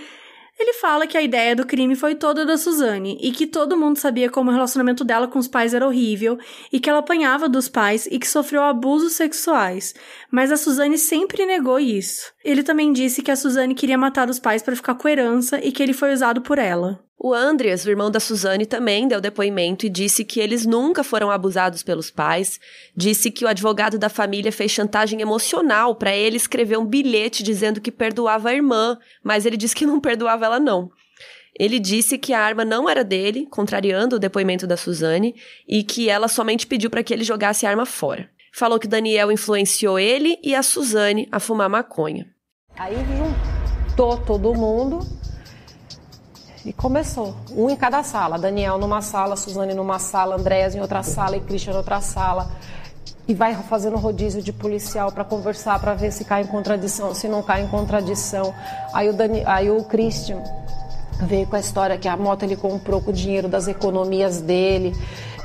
ele fala que a ideia do crime foi toda da Suzane e que todo mundo sabia como o relacionamento dela com os pais era horrível e que ela apanhava dos pais e que sofreu abusos sexuais. Mas a Suzane sempre negou isso. Ele também disse que a Suzane queria matar os pais para ficar com herança e que ele foi usado por ela. O Andreas, o irmão da Suzane, também deu depoimento e disse que eles nunca foram abusados pelos pais. Disse que o advogado da família fez chantagem emocional para ele escrever um bilhete dizendo que perdoava a irmã, mas ele disse que não perdoava ela não. Ele disse que a arma não era dele, contrariando o depoimento da Suzane, e que ela somente pediu para que ele jogasse a arma fora. Falou que Daniel influenciou ele e a Suzane a fumar maconha. Aí juntou todo mundo e começou, um em cada sala. Daniel numa sala, Suzane numa sala, Andréas em outra sala e Christian em outra sala. E vai fazendo rodízio de policial para conversar, para ver se cai em contradição, se não cai em contradição. Aí o, Dani, aí o Christian veio com a história que a moto ele comprou com o dinheiro das economias dele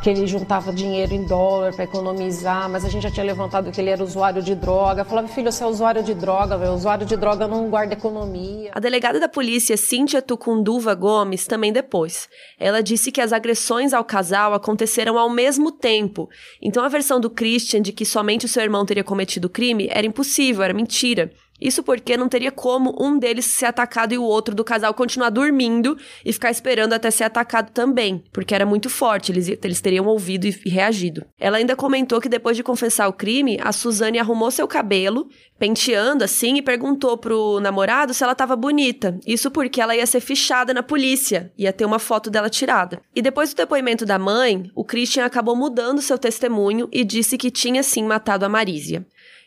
que ele juntava dinheiro em dólar para economizar, mas a gente já tinha levantado que ele era usuário de droga. Eu falava, filho, você é usuário de droga, velho. Usuário de droga não guarda economia. A delegada da polícia, Cíntia Tucunduva Gomes, também depois. Ela disse que as agressões ao casal aconteceram ao mesmo tempo. Então a versão do Christian de que somente o seu irmão teria cometido o crime era impossível, era mentira. Isso porque não teria como um deles ser atacado e o outro do casal continuar dormindo e ficar esperando até ser atacado também, porque era muito forte, eles, eles teriam ouvido e, e reagido. Ela ainda comentou que depois de confessar o crime, a Suzane arrumou seu cabelo, penteando assim, e perguntou pro namorado se ela tava bonita. Isso porque ela ia ser fichada na polícia, ia ter uma foto dela tirada. E depois do depoimento da mãe, o Christian acabou mudando seu testemunho e disse que tinha sim matado a Marísia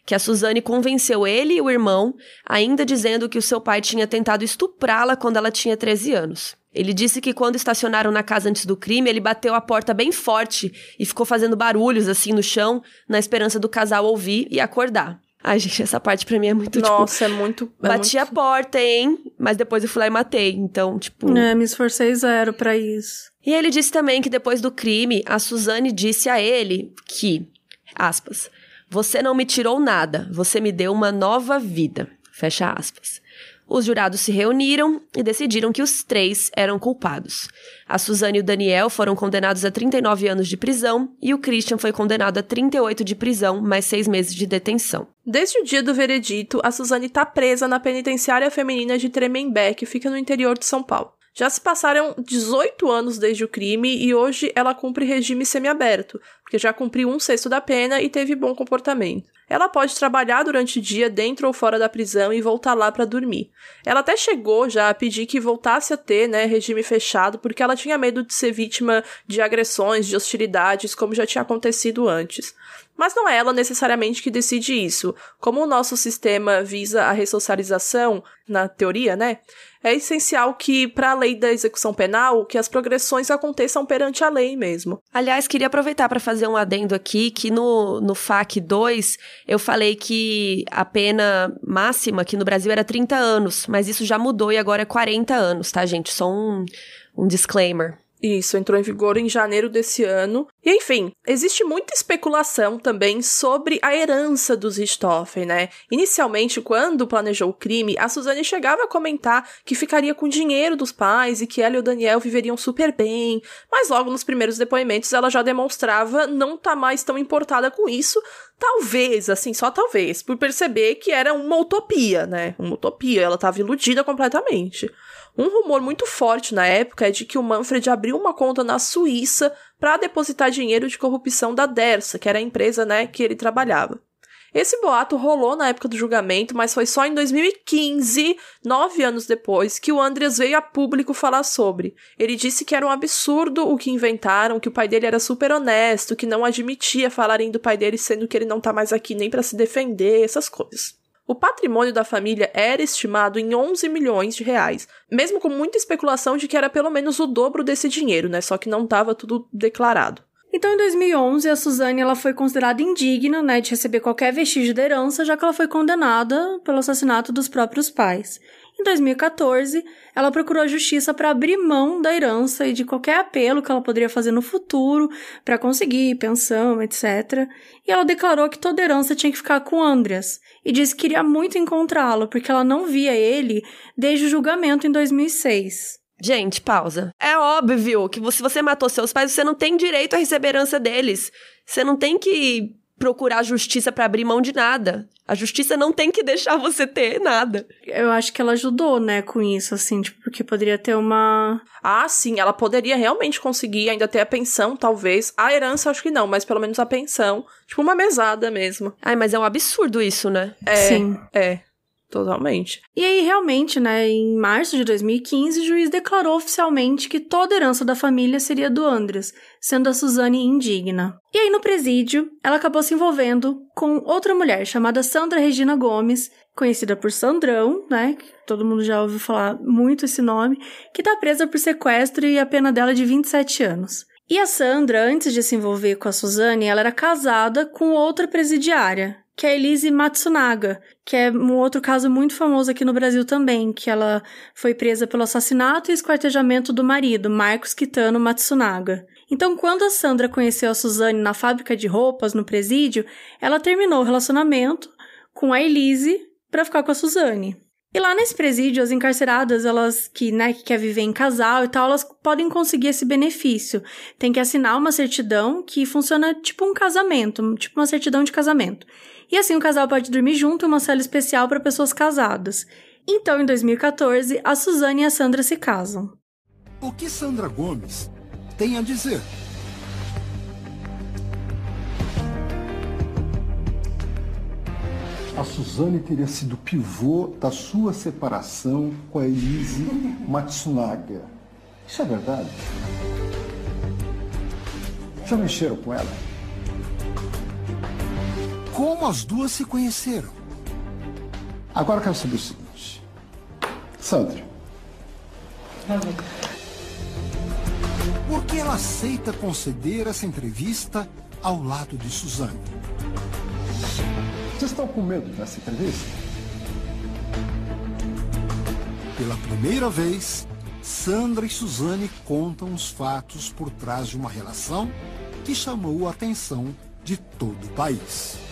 que a Suzane convenceu ele e o irmão, ainda dizendo que o seu pai tinha tentado estuprá-la quando ela tinha 13 anos. Ele disse que quando estacionaram na casa antes do crime, ele bateu a porta bem forte e ficou fazendo barulhos assim no chão, na esperança do casal ouvir e acordar. Ai, gente, essa parte pra mim é muito, tipo, Nossa, tipo, é muito... É bati muito... a porta, hein? Mas depois eu fui lá e matei, então, tipo... É, me esforcei zero para isso. E ele disse também que depois do crime, a Suzane disse a ele que, aspas, você não me tirou nada, você me deu uma nova vida. Fecha aspas. Os jurados se reuniram e decidiram que os três eram culpados. A Suzane e o Daniel foram condenados a 39 anos de prisão e o Christian foi condenado a 38 de prisão, mais seis meses de detenção. Desde o dia do veredito, a Suzane está presa na penitenciária feminina de Tremembé, que fica no interior de São Paulo. Já se passaram 18 anos desde o crime e hoje ela cumpre regime semiaberto, porque já cumpriu um sexto da pena e teve bom comportamento. Ela pode trabalhar durante o dia dentro ou fora da prisão e voltar lá para dormir. Ela até chegou já a pedir que voltasse a ter, né, regime fechado, porque ela tinha medo de ser vítima de agressões, de hostilidades, como já tinha acontecido antes. Mas não é ela necessariamente que decide isso. Como o nosso sistema visa a ressocialização, na teoria, né? É essencial que, para a lei da execução penal, que as progressões aconteçam perante a lei mesmo. Aliás, queria aproveitar para fazer um adendo aqui, que no, no FAC 2 eu falei que a pena máxima aqui no Brasil era 30 anos, mas isso já mudou e agora é 40 anos, tá, gente? Só um, um disclaimer. Isso, entrou em vigor em janeiro desse ano. E enfim, existe muita especulação também sobre a herança dos Richthofen, né? Inicialmente, quando planejou o crime, a Suzane chegava a comentar que ficaria com dinheiro dos pais e que ela e o Daniel viveriam super bem, mas logo nos primeiros depoimentos ela já demonstrava não estar tá mais tão importada com isso, talvez, assim, só talvez, por perceber que era uma utopia, né? Uma utopia, ela estava iludida completamente. Um rumor muito forte na época é de que o Manfred abriu uma conta na Suíça para depositar dinheiro de corrupção da Dersa, que era a empresa né, que ele trabalhava. Esse boato rolou na época do julgamento, mas foi só em 2015, nove anos depois, que o Andreas veio a público falar sobre. Ele disse que era um absurdo o que inventaram, que o pai dele era super honesto, que não admitia falarem do pai dele sendo que ele não tá mais aqui nem para se defender, essas coisas. O patrimônio da família era estimado em 11 milhões de reais, mesmo com muita especulação de que era pelo menos o dobro desse dinheiro, né? Só que não estava tudo declarado. Então, em 2011, a Suzane ela foi considerada indigna né, de receber qualquer vestígio da herança, já que ela foi condenada pelo assassinato dos próprios pais. Em 2014, ela procurou a justiça para abrir mão da herança e de qualquer apelo que ela poderia fazer no futuro para conseguir pensão, etc. E ela declarou que toda herança tinha que ficar com Andreas e disse que queria muito encontrá-lo porque ela não via ele desde o julgamento em 2006. Gente, pausa. É óbvio que se você matou seus pais, você não tem direito a receber herança deles. Você não tem que procurar justiça para abrir mão de nada. A justiça não tem que deixar você ter nada. Eu acho que ela ajudou, né, com isso, assim, tipo, porque poderia ter uma. Ah, sim, ela poderia realmente conseguir ainda ter a pensão, talvez. A herança, acho que não, mas pelo menos a pensão. Tipo, uma mesada mesmo. Ai, mas é um absurdo isso, né? É. Sim. É. Totalmente. E aí, realmente, né, em março de 2015, o juiz declarou oficialmente que toda herança da família seria do Andres, sendo a Suzane indigna. E aí, no presídio, ela acabou se envolvendo com outra mulher chamada Sandra Regina Gomes, conhecida por Sandrão, né, todo mundo já ouviu falar muito esse nome, que tá presa por sequestro e a pena dela é de 27 anos. E a Sandra, antes de se envolver com a Suzane, ela era casada com outra presidiária, que é a Elise Matsunaga, que é um outro caso muito famoso aqui no Brasil também, que ela foi presa pelo assassinato e esquartejamento do marido, Marcos Kitano Matsunaga. Então, quando a Sandra conheceu a Suzane na fábrica de roupas, no presídio, ela terminou o relacionamento com a Elise para ficar com a Suzane. E lá nesse presídio, as encarceradas, elas que, né, que quer viver em casal e tal, elas podem conseguir esse benefício. Tem que assinar uma certidão que funciona tipo um casamento, tipo uma certidão de casamento. E assim o casal pode dormir junto em uma cela especial para pessoas casadas. Então, em 2014, a Suzane e a Sandra se casam. O que Sandra Gomes tem a dizer? A Suzane teria sido pivô da sua separação com a Elise Matsunaga. Isso é verdade? Já mexeram com ela? Como as duas se conheceram? Agora eu quero saber o seguinte. Sandra. Por que ela aceita conceder essa entrevista ao lado de Suzane? Vocês estão com medo dessa entrevista? Pela primeira vez, Sandra e Suzane contam os fatos por trás de uma relação que chamou a atenção de todo o país.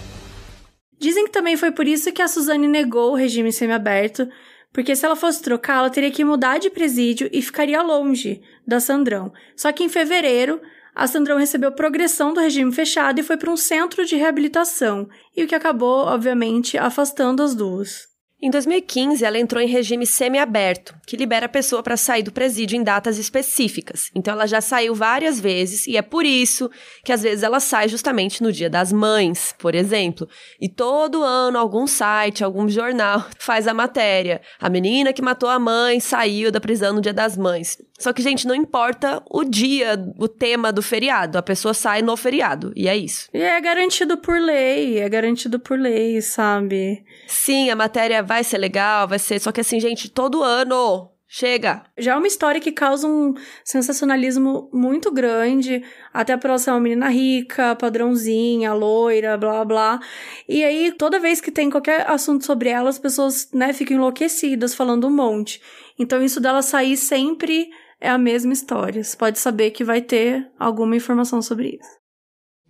Dizem que também foi por isso que a Suzane negou o regime semiaberto, porque se ela fosse trocar, ela teria que mudar de presídio e ficaria longe da Sandrão. Só que em fevereiro, a Sandrão recebeu progressão do regime fechado e foi para um centro de reabilitação, e o que acabou, obviamente, afastando as duas. Em 2015, ela entrou em regime semiaberto, que libera a pessoa para sair do presídio em datas específicas. Então ela já saiu várias vezes e é por isso que às vezes ela sai justamente no Dia das Mães, por exemplo. E todo ano algum site, algum jornal faz a matéria. A menina que matou a mãe saiu da prisão no Dia das Mães. Só que, gente, não importa o dia, o tema do feriado. A pessoa sai no feriado. E é isso. E é garantido por lei. É garantido por lei, sabe? Sim, a matéria vai ser legal, vai ser. Só que, assim, gente, todo ano. Chega! Já é uma história que causa um sensacionalismo muito grande, até por ela ser uma menina rica, padrãozinha, loira, blá blá. E aí, toda vez que tem qualquer assunto sobre ela, as pessoas, né, ficam enlouquecidas, falando um monte. Então, isso dela sair sempre é a mesma história. Você pode saber que vai ter alguma informação sobre isso.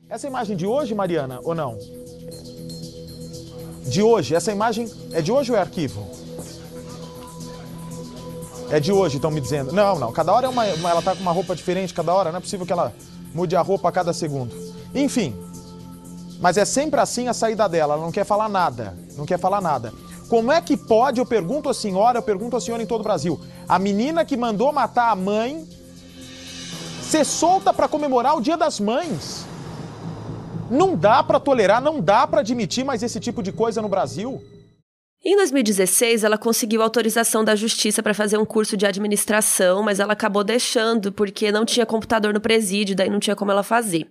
Essa imagem de hoje, Mariana, ou não? De hoje, essa imagem é de hoje ou é arquivo? É de hoje, estão me dizendo. Não, não. Cada hora é uma, uma, Ela tá com uma roupa diferente cada hora. Não é possível que ela mude a roupa a cada segundo. Enfim. Mas é sempre assim a saída dela. Ela não quer falar nada. Não quer falar nada. Como é que pode, eu pergunto à senhora, eu pergunto à senhora em todo o Brasil, a menina que mandou matar a mãe ser solta para comemorar o Dia das Mães? Não dá para tolerar, não dá para admitir mais esse tipo de coisa no Brasil. Em 2016, ela conseguiu autorização da justiça para fazer um curso de administração, mas ela acabou deixando porque não tinha computador no presídio, daí não tinha como ela fazer.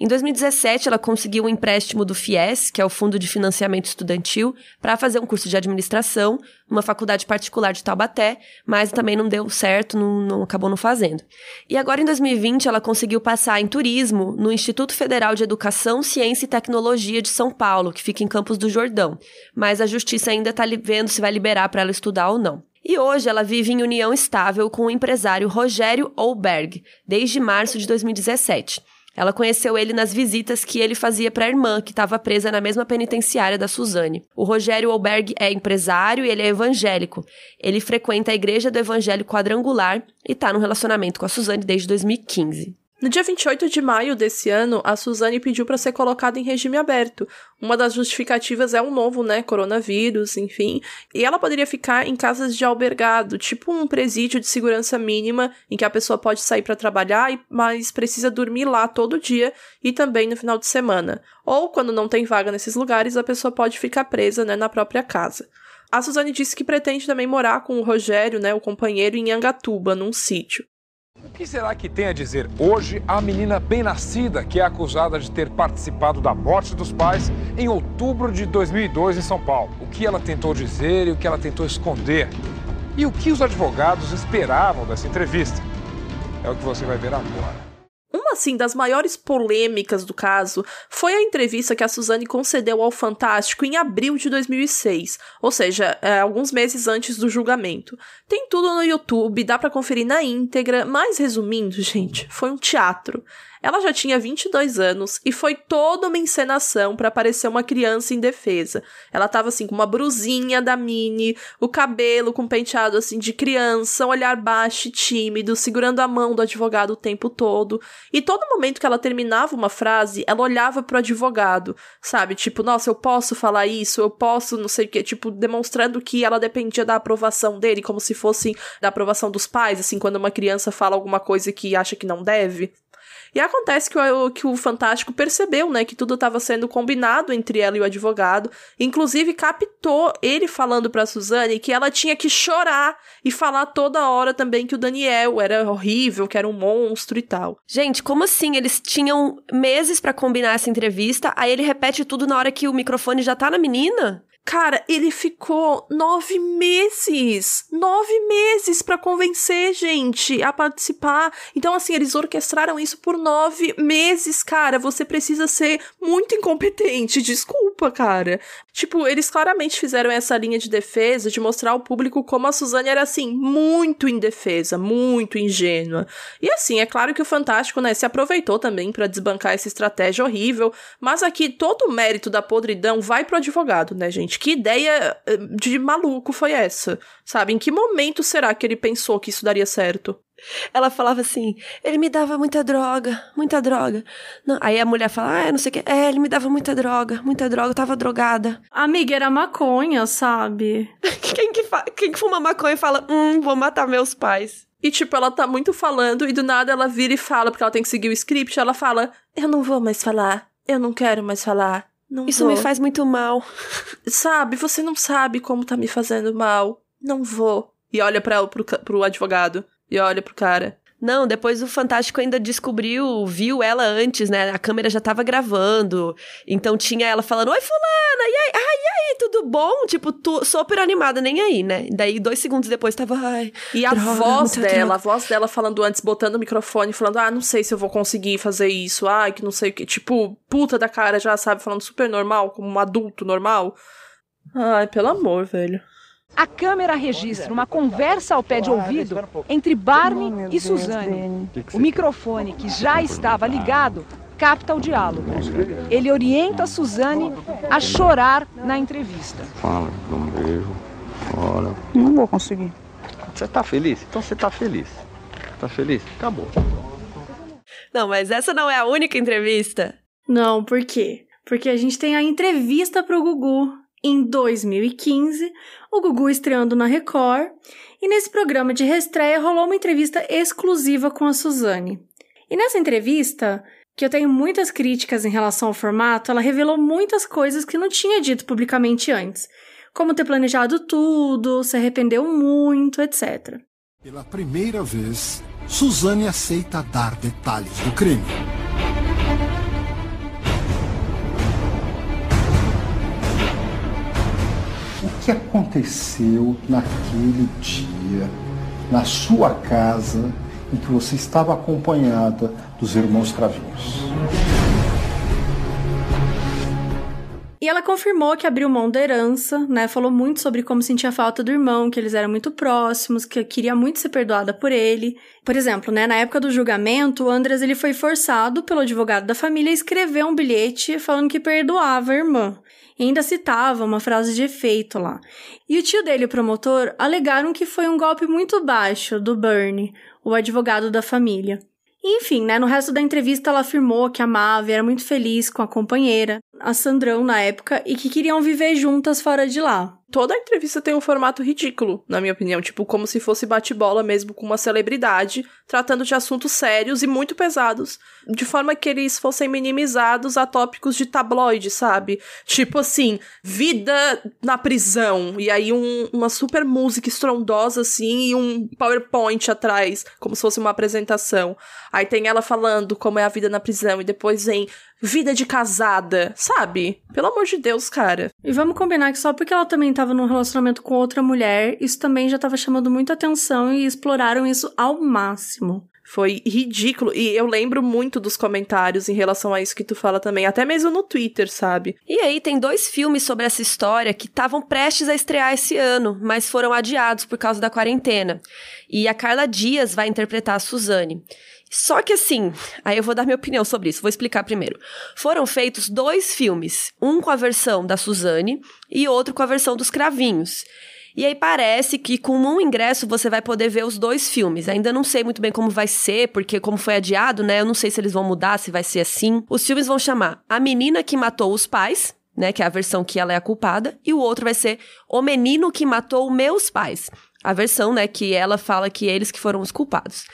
Em 2017, ela conseguiu um empréstimo do FIES, que é o Fundo de Financiamento Estudantil, para fazer um curso de administração numa faculdade particular de Taubaté, mas também não deu certo, não, não acabou não fazendo. E agora, em 2020, ela conseguiu passar em turismo no Instituto Federal de Educação, Ciência e Tecnologia de São Paulo, que fica em Campos do Jordão. Mas a justiça ainda está vendo se vai liberar para ela estudar ou não. E hoje ela vive em união estável com o empresário Rogério Olberg, desde março de 2017. Ela conheceu ele nas visitas que ele fazia para a irmã, que estava presa na mesma penitenciária da Suzane. O Rogério Alberg é empresário e ele é evangélico. Ele frequenta a Igreja do Evangelho Quadrangular e está no relacionamento com a Suzane desde 2015. No dia 28 de maio desse ano, a Suzane pediu para ser colocada em regime aberto. Uma das justificativas é um novo, né, coronavírus, enfim. E ela poderia ficar em casas de albergado, tipo um presídio de segurança mínima, em que a pessoa pode sair para trabalhar, mas precisa dormir lá todo dia e também no final de semana. Ou, quando não tem vaga nesses lugares, a pessoa pode ficar presa, né, na própria casa. A Suzane disse que pretende também morar com o Rogério, né, o companheiro, em Angatuba, num sítio. O que será que tem a dizer hoje a menina bem-nascida que é acusada de ter participado da morte dos pais em outubro de 2002 em São Paulo? O que ela tentou dizer e o que ela tentou esconder? E o que os advogados esperavam dessa entrevista? É o que você vai ver agora. Uma, assim, das maiores polêmicas do caso foi a entrevista que a Suzane concedeu ao Fantástico em abril de 2006, ou seja, é, alguns meses antes do julgamento. Tem tudo no YouTube, dá para conferir na íntegra, mas resumindo, gente, foi um teatro. Ela já tinha 22 anos e foi toda uma encenação para parecer uma criança indefesa. Ela tava assim com uma brusinha da Mini, o cabelo com penteado assim de criança, olhar baixo e tímido, segurando a mão do advogado o tempo todo. E todo momento que ela terminava uma frase, ela olhava pro advogado, sabe? Tipo, nossa, eu posso falar isso, eu posso, não sei o que, tipo, demonstrando que ela dependia da aprovação dele, como se fosse da aprovação dos pais, assim, quando uma criança fala alguma coisa que acha que não deve. E acontece que o, que o Fantástico percebeu, né, que tudo estava sendo combinado entre ela e o advogado. Inclusive, captou ele falando pra Suzane que ela tinha que chorar e falar toda hora também que o Daniel era horrível, que era um monstro e tal. Gente, como assim? Eles tinham meses para combinar essa entrevista, aí ele repete tudo na hora que o microfone já tá na menina? Cara, ele ficou nove meses! Nove meses para convencer gente a participar. Então, assim, eles orquestraram isso por nove meses, cara. Você precisa ser muito incompetente. Desculpa, cara. Tipo, eles claramente fizeram essa linha de defesa de mostrar ao público como a Suzane era, assim, muito indefesa, muito ingênua. E, assim, é claro que o Fantástico, né, se aproveitou também para desbancar essa estratégia horrível. Mas aqui, todo o mérito da podridão vai pro advogado, né, gente? Que ideia eh, de maluco foi essa? Sabe? Em que momento será que ele pensou que isso daria certo? Ela falava assim: ele me dava muita droga, muita droga. Não, aí a mulher fala: ah, não sei o que. É, ele me dava muita droga, muita droga, eu tava drogada. Amiga, era maconha, sabe? quem, que quem que fuma maconha e fala: hum, vou matar meus pais? E, tipo, ela tá muito falando e do nada ela vira e fala, porque ela tem que seguir o script. Ela fala: Eu não vou mais falar, eu não quero mais falar. Não Isso vou. me faz muito mal. Sabe, você não sabe como tá me fazendo mal. Não vou. E olha pra, pro, pro advogado. E olha pro cara. Não, depois o Fantástico ainda descobriu, viu ela antes, né? A câmera já tava gravando. Então tinha ela falando: Oi, Fulana, e aí? Ai, e aí, tudo bom? Tipo, tu, super animada, nem aí, né? Daí, dois segundos depois, tava. Ai, e a droga, voz dela, droga. a voz dela falando antes, botando o microfone, falando: Ah, não sei se eu vou conseguir fazer isso. Ai, que não sei o que. Tipo, puta da cara já, sabe? Falando super normal, como um adulto normal. Ai, pelo amor, velho. A câmera registra uma conversa ao pé de ouvido entre Barney e Suzane. O microfone, que já estava ligado, capta o diálogo. Ele orienta a Suzane a chorar na entrevista. Fala, dá um beijo. Fala. Não vou conseguir. Você tá feliz? Então você tá feliz. Tá feliz? Acabou. Não, mas essa não é a única entrevista. Não, por quê? Porque a gente tem a entrevista pro Gugu em 2015, o Gugu estreando na Record, e nesse programa de reestreia rolou uma entrevista exclusiva com a Suzane. E nessa entrevista, que eu tenho muitas críticas em relação ao formato, ela revelou muitas coisas que não tinha dito publicamente antes, como ter planejado tudo, se arrependeu muito, etc. Pela primeira vez, Suzane aceita dar detalhes do crime. Que aconteceu naquele dia, na sua casa, em que você estava acompanhada dos irmãos Cravinhos. E ela confirmou que abriu mão da herança, né? Falou muito sobre como sentia falta do irmão, que eles eram muito próximos, que queria muito ser perdoada por ele. Por exemplo, né, na época do julgamento, o Andres ele foi forçado pelo advogado da família a escrever um bilhete falando que perdoava a irmã. E ainda citava uma frase de efeito lá. E o tio dele, o promotor, alegaram que foi um golpe muito baixo do Bernie, o advogado da família. Enfim, né, no resto da entrevista ela afirmou que amava e era muito feliz com a companheira, a Sandrão na época, e que queriam viver juntas fora de lá. Toda entrevista tem um formato ridículo, na minha opinião, tipo como se fosse bate-bola mesmo com uma celebridade, tratando de assuntos sérios e muito pesados, de forma que eles fossem minimizados a tópicos de tabloide, sabe? Tipo assim, vida na prisão, e aí um, uma super música estrondosa assim e um PowerPoint atrás, como se fosse uma apresentação. Aí tem ela falando como é a vida na prisão e depois vem vida de casada, sabe? Pelo amor de Deus, cara. E vamos combinar que só porque ela também estava num relacionamento com outra mulher, isso também já estava chamando muita atenção e exploraram isso ao máximo. Foi ridículo. E eu lembro muito dos comentários em relação a isso que tu fala também, até mesmo no Twitter, sabe? E aí, tem dois filmes sobre essa história que estavam prestes a estrear esse ano, mas foram adiados por causa da quarentena. E a Carla Dias vai interpretar a Suzane. Só que assim, aí eu vou dar minha opinião sobre isso, vou explicar primeiro. Foram feitos dois filmes, um com a versão da Suzane e outro com a versão dos Cravinhos. E aí parece que com um ingresso você vai poder ver os dois filmes. Ainda não sei muito bem como vai ser, porque como foi adiado, né? Eu não sei se eles vão mudar, se vai ser assim. Os filmes vão chamar A Menina que Matou os Pais, né? Que é a versão que ela é a culpada. E o outro vai ser O Menino que Matou Meus Pais a versão, né, que ela fala que eles que foram os culpados.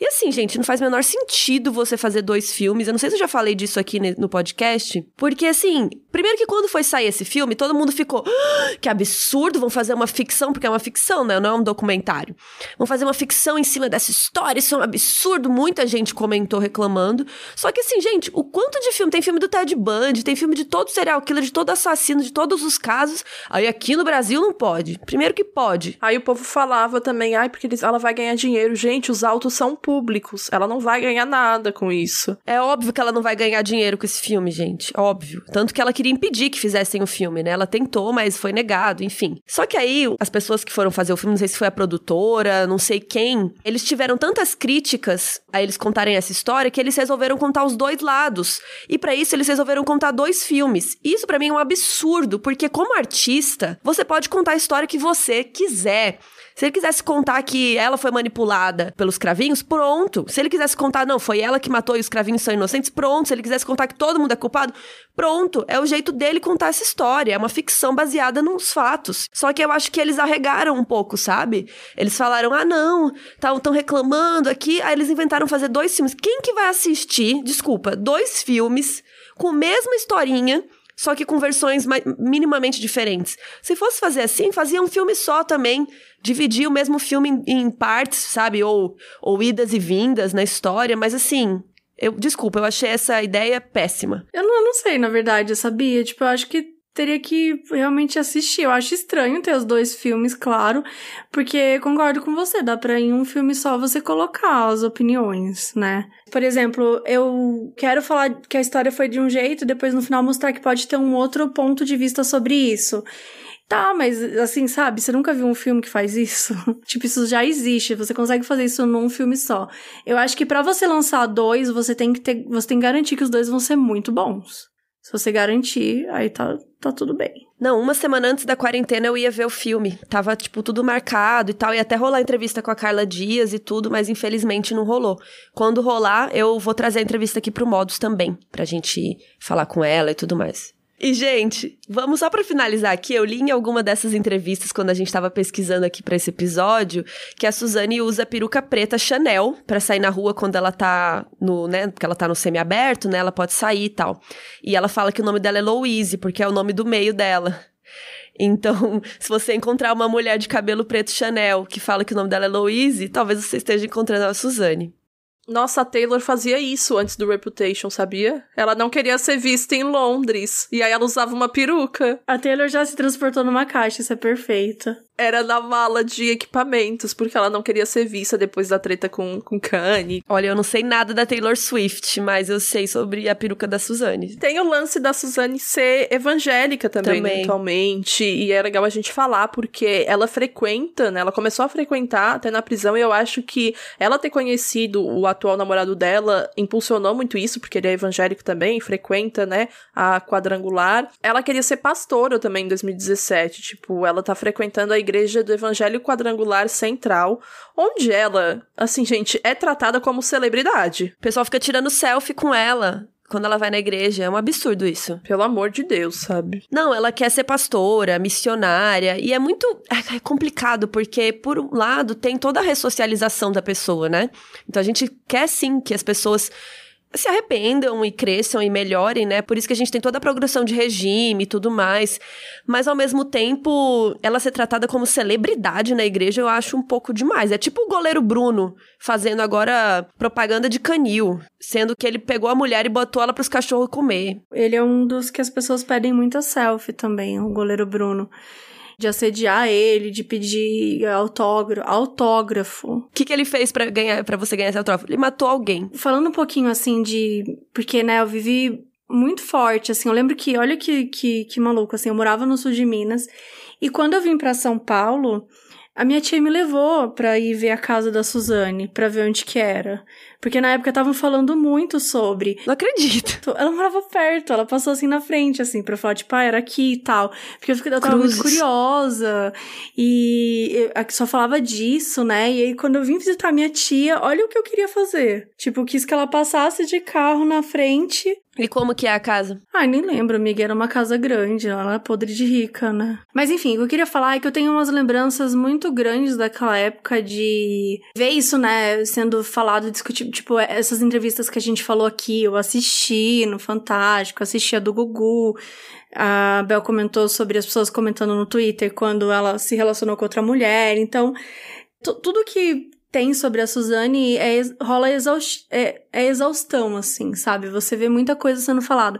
E assim, gente, não faz menor sentido você fazer dois filmes. Eu não sei se eu já falei disso aqui no podcast, porque assim, primeiro que quando foi sair esse filme, todo mundo ficou, ah, que absurdo, vão fazer uma ficção, porque é uma ficção, né, não é um documentário. Vão fazer uma ficção em cima dessa história, isso é um absurdo, muita gente comentou reclamando. Só que assim, gente, o quanto de filme, tem filme do Ted Bundy, tem filme de todo serial killer, de todo assassino, de todos os casos. Aí aqui no Brasil não pode. Primeiro que pode. Aí o povo fala falava também, ai, porque eles, ela vai ganhar dinheiro. Gente, os autos são públicos. Ela não vai ganhar nada com isso. É óbvio que ela não vai ganhar dinheiro com esse filme, gente. Óbvio. Tanto que ela queria impedir que fizessem o filme, né? Ela tentou, mas foi negado, enfim. Só que aí, as pessoas que foram fazer o filme, não sei se foi a produtora, não sei quem, eles tiveram tantas críticas a eles contarem essa história que eles resolveram contar os dois lados. E para isso, eles resolveram contar dois filmes. Isso para mim é um absurdo, porque como artista, você pode contar a história que você quiser. Se ele quisesse contar que ela foi manipulada pelos cravinhos, pronto. Se ele quisesse contar, não, foi ela que matou e os cravinhos são inocentes, pronto. Se ele quisesse contar que todo mundo é culpado, pronto. É o jeito dele contar essa história. É uma ficção baseada nos fatos. Só que eu acho que eles arregaram um pouco, sabe? Eles falaram, ah, não, estão reclamando aqui. Aí eles inventaram fazer dois filmes. Quem que vai assistir, desculpa, dois filmes com a mesma historinha só que com versões minimamente diferentes. Se fosse fazer assim, fazia um filme só também dividir o mesmo filme em, em partes, sabe? Ou, ou idas e vindas na história, mas assim, eu, desculpa, eu achei essa ideia péssima. Eu não, eu não sei, na verdade, eu sabia. Tipo, eu acho que teria que realmente assistir. Eu acho estranho ter os dois filmes, claro, porque concordo com você, dá pra em um filme só você colocar as opiniões, né? Por exemplo, eu quero falar que a história foi de um jeito, depois no final mostrar que pode ter um outro ponto de vista sobre isso. Tá, mas assim, sabe? Você nunca viu um filme que faz isso? tipo, isso já existe. Você consegue fazer isso num filme só. Eu acho que para você lançar dois, você tem que ter, você tem que garantir que os dois vão ser muito bons. Se você garantir, aí tá, tá tudo bem. Não, uma semana antes da quarentena eu ia ver o filme. Tava, tipo, tudo marcado e tal. Ia até rolar entrevista com a Carla Dias e tudo, mas infelizmente não rolou. Quando rolar, eu vou trazer a entrevista aqui pro Modus também, pra gente falar com ela e tudo mais. E, gente, vamos só para finalizar aqui. Eu li em alguma dessas entrevistas, quando a gente estava pesquisando aqui para esse episódio, que a Suzane usa peruca preta Chanel para sair na rua quando ela tá no, né? Porque ela tá no semi-aberto, né? Ela pode sair e tal. E ela fala que o nome dela é Louise, porque é o nome do meio dela. Então, se você encontrar uma mulher de cabelo preto Chanel que fala que o nome dela é Louise, talvez você esteja encontrando a Suzane. Nossa, a Taylor fazia isso antes do Reputation, sabia? Ela não queria ser vista em Londres. E aí ela usava uma peruca. A Taylor já se transportou numa caixa, isso é perfeito. Era na mala de equipamentos, porque ela não queria ser vista depois da treta com, com Kanye. Olha, eu não sei nada da Taylor Swift, mas eu sei sobre a peruca da Suzane. Tem o lance da Suzane ser evangélica também, Também. atualmente. E é legal a gente falar, porque ela frequenta, né? Ela começou a frequentar até na prisão, e eu acho que ela ter conhecido o atual namorado dela impulsionou muito isso, porque ele é evangélico também, frequenta, né, a quadrangular. Ela queria ser pastora também em 2017, tipo, ela tá frequentando a igreja do Evangelho Quadrangular Central, onde ela, assim, gente, é tratada como celebridade. O pessoal fica tirando selfie com ela quando ela vai na igreja. É um absurdo isso. Pelo amor de Deus, sabe? Não, ela quer ser pastora, missionária, e é muito é é complicado, porque, por um lado, tem toda a ressocialização da pessoa, né? Então a gente quer sim que as pessoas se arrependam e cresçam e melhorem, né? Por isso que a gente tem toda a progressão de regime e tudo mais. Mas ao mesmo tempo, ela ser tratada como celebridade na igreja, eu acho um pouco demais. É tipo o goleiro Bruno fazendo agora propaganda de canil, sendo que ele pegou a mulher e botou ela pros cachorros comer. Ele é um dos que as pessoas pedem muita selfie também, o goleiro Bruno. De assediar ele, de pedir autógrafo. autógrafo. O que, que ele fez pra ganhar para você ganhar esse autógrafo? Ele matou alguém. Falando um pouquinho assim de. Porque, né, eu vivi muito forte, assim. Eu lembro que, olha que, que, que maluco, assim. Eu morava no sul de Minas. E quando eu vim pra São Paulo, a minha tia me levou pra ir ver a casa da Suzane, pra ver onde que era. Porque na época estavam falando muito sobre. Não acredito. Ela morava perto, ela passou assim na frente, assim, pra falar, tipo, ah, era aqui e tal. Porque eu, fiquei- eu tava Cruzes. muito curiosa. E eu- só falava disso, né? E aí, quando eu vim visitar minha tia, olha o que eu queria fazer. Tipo, quis que ela passasse de carro na frente. E como que é a casa? Ai, nem lembro, amiga. Era uma casa grande, ela era podre de rica, né? Mas enfim, o que eu queria falar é que eu tenho umas lembranças muito grandes daquela época de ver isso, né, sendo falado, discutido. Tipo, essas entrevistas que a gente falou aqui, eu assisti no Fantástico, assisti a do Gugu. A Bel comentou sobre as pessoas comentando no Twitter quando ela se relacionou com outra mulher. Então, tu- tudo que tem sobre a Suzane é, rola exaus- é, é exaustão, assim, sabe? Você vê muita coisa sendo falada.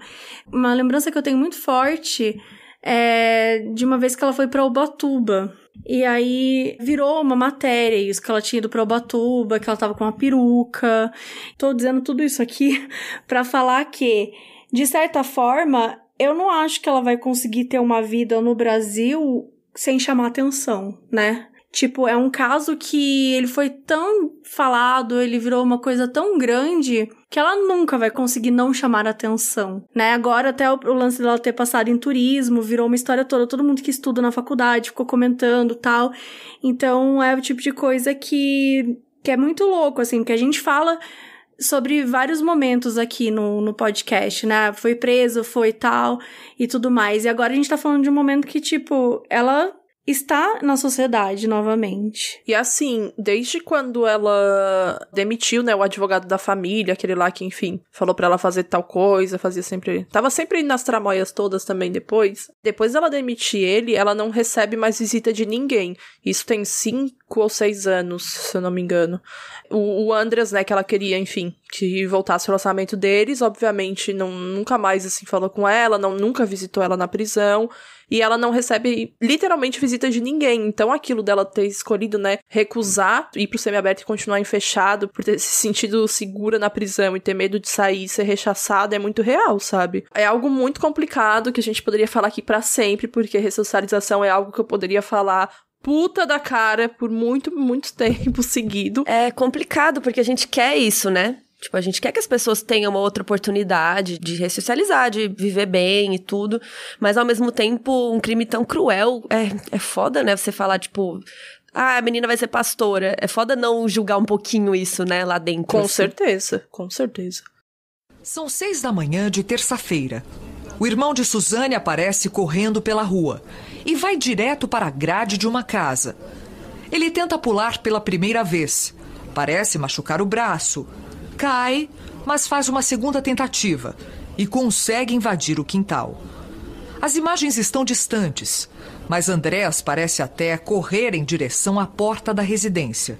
Uma lembrança que eu tenho muito forte é de uma vez que ela foi pra Ubatuba. E aí virou uma matéria isso, que ela tinha ido pra Ubatuba, que ela tava com uma peruca. Tô dizendo tudo isso aqui pra falar que, de certa forma, eu não acho que ela vai conseguir ter uma vida no Brasil sem chamar atenção, né? Tipo, é um caso que ele foi tão falado, ele virou uma coisa tão grande que ela nunca vai conseguir não chamar atenção, né? Agora até o, o lance dela ter passado em turismo, virou uma história toda, todo mundo que estuda na faculdade ficou comentando, tal. Então, é o tipo de coisa que que é muito louco assim, porque a gente fala sobre vários momentos aqui no, no podcast, né? Foi preso, foi tal e tudo mais. E agora a gente tá falando de um momento que, tipo, ela está na sociedade novamente. E assim, desde quando ela demitiu, né, o advogado da família, aquele lá que, enfim, falou pra ela fazer tal coisa, fazia sempre. Tava sempre nas tramóias todas também depois. Depois dela demitir ele, ela não recebe mais visita de ninguém. Isso tem cinco ou seis anos, se eu não me engano. O, o né, que ela queria, enfim, que voltasse o relacionamento deles, obviamente, não, nunca mais, assim, falou com ela, não, nunca visitou ela na prisão. E ela não recebe literalmente visita de ninguém. Então aquilo dela ter escolhido, né, recusar ir pro semiaberto e continuar em fechado por ter se sentido segura na prisão e ter medo de sair e ser rechaçada é muito real, sabe? É algo muito complicado que a gente poderia falar aqui pra sempre, porque ressocialização é algo que eu poderia falar puta da cara por muito, muito tempo seguido. É complicado, porque a gente quer isso, né? Tipo, a gente quer que as pessoas tenham uma outra oportunidade de ressocializar, de viver bem e tudo. Mas ao mesmo tempo, um crime tão cruel é, é foda, né? Você falar, tipo. Ah, a menina vai ser pastora. É foda não julgar um pouquinho isso, né, lá dentro. Com assim. certeza, com certeza. São seis da manhã de terça-feira. O irmão de Suzane aparece correndo pela rua e vai direto para a grade de uma casa. Ele tenta pular pela primeira vez. Parece machucar o braço. Cai, mas faz uma segunda tentativa e consegue invadir o quintal. As imagens estão distantes, mas Andrés parece até correr em direção à porta da residência.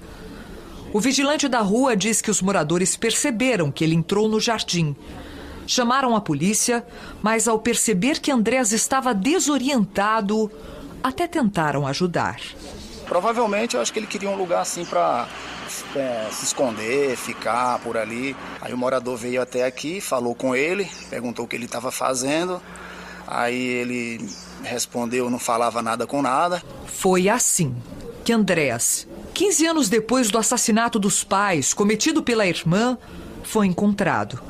O vigilante da rua diz que os moradores perceberam que ele entrou no jardim. Chamaram a polícia, mas ao perceber que Andrés estava desorientado, até tentaram ajudar. Provavelmente eu acho que ele queria um lugar assim para é, se esconder, ficar por ali. Aí o morador veio até aqui, falou com ele, perguntou o que ele estava fazendo. Aí ele respondeu, não falava nada com nada. Foi assim que Andrés, 15 anos depois do assassinato dos pais cometido pela irmã, foi encontrado.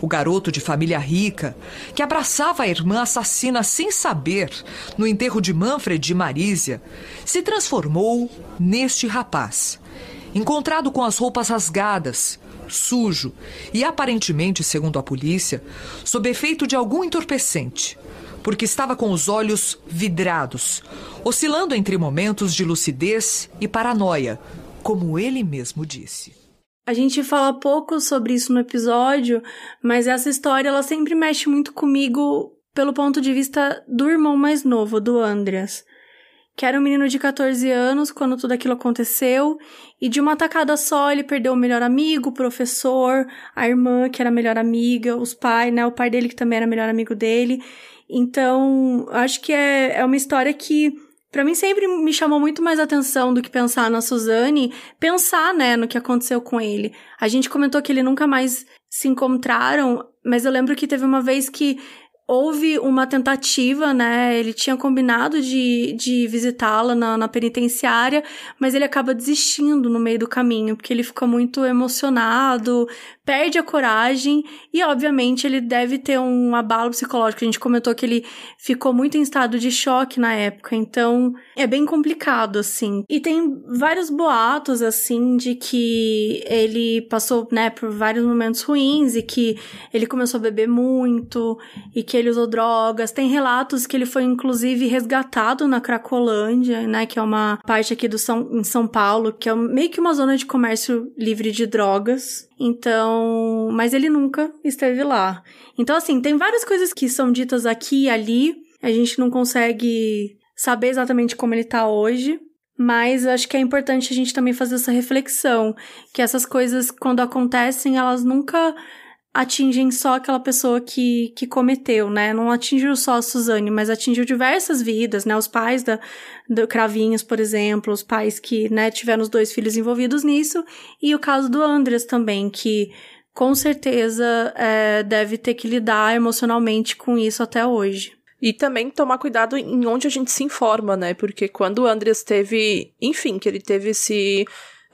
O garoto de família rica, que abraçava a irmã assassina sem saber, no enterro de Manfred e Marísia, se transformou neste rapaz. Encontrado com as roupas rasgadas, sujo e aparentemente, segundo a polícia, sob efeito de algum entorpecente, porque estava com os olhos vidrados, oscilando entre momentos de lucidez e paranoia, como ele mesmo disse. A gente fala pouco sobre isso no episódio, mas essa história ela sempre mexe muito comigo pelo ponto de vista do irmão mais novo, do Andreas que era um menino de 14 anos quando tudo aquilo aconteceu, e de uma tacada só ele perdeu o melhor amigo, o professor, a irmã que era a melhor amiga, os pais, né, o pai dele que também era melhor amigo dele. Então, acho que é, é uma história que para mim sempre me chamou muito mais atenção do que pensar na Suzane, pensar, né, no que aconteceu com ele. A gente comentou que ele nunca mais se encontraram, mas eu lembro que teve uma vez que houve uma tentativa, né? Ele tinha combinado de, de visitá-la na, na penitenciária, mas ele acaba desistindo no meio do caminho, porque ele fica muito emocionado, perde a coragem e, obviamente, ele deve ter um abalo psicológico. A gente comentou que ele ficou muito em estado de choque na época, então é bem complicado, assim. E tem vários boatos, assim, de que ele passou, né, por vários momentos ruins e que ele começou a beber muito e que ele usou drogas. Tem relatos que ele foi, inclusive, resgatado na Cracolândia, né, que é uma parte aqui do São, em São Paulo, que é meio que uma zona de comércio livre de drogas. Então, mas ele nunca esteve lá. Então, assim, tem várias coisas que são ditas aqui e ali. A gente não consegue saber exatamente como ele tá hoje. Mas acho que é importante a gente também fazer essa reflexão. Que essas coisas, quando acontecem, elas nunca atingem só aquela pessoa que, que cometeu, né? Não atingiu só a Suzane, mas atingiu diversas vidas, né? Os pais da, do Cravinhos, por exemplo, os pais que, né, tiveram os dois filhos envolvidos nisso, e o caso do Andres também, que com certeza é, deve ter que lidar emocionalmente com isso até hoje. E também tomar cuidado em onde a gente se informa, né? Porque quando o Andres teve, enfim, que ele teve esse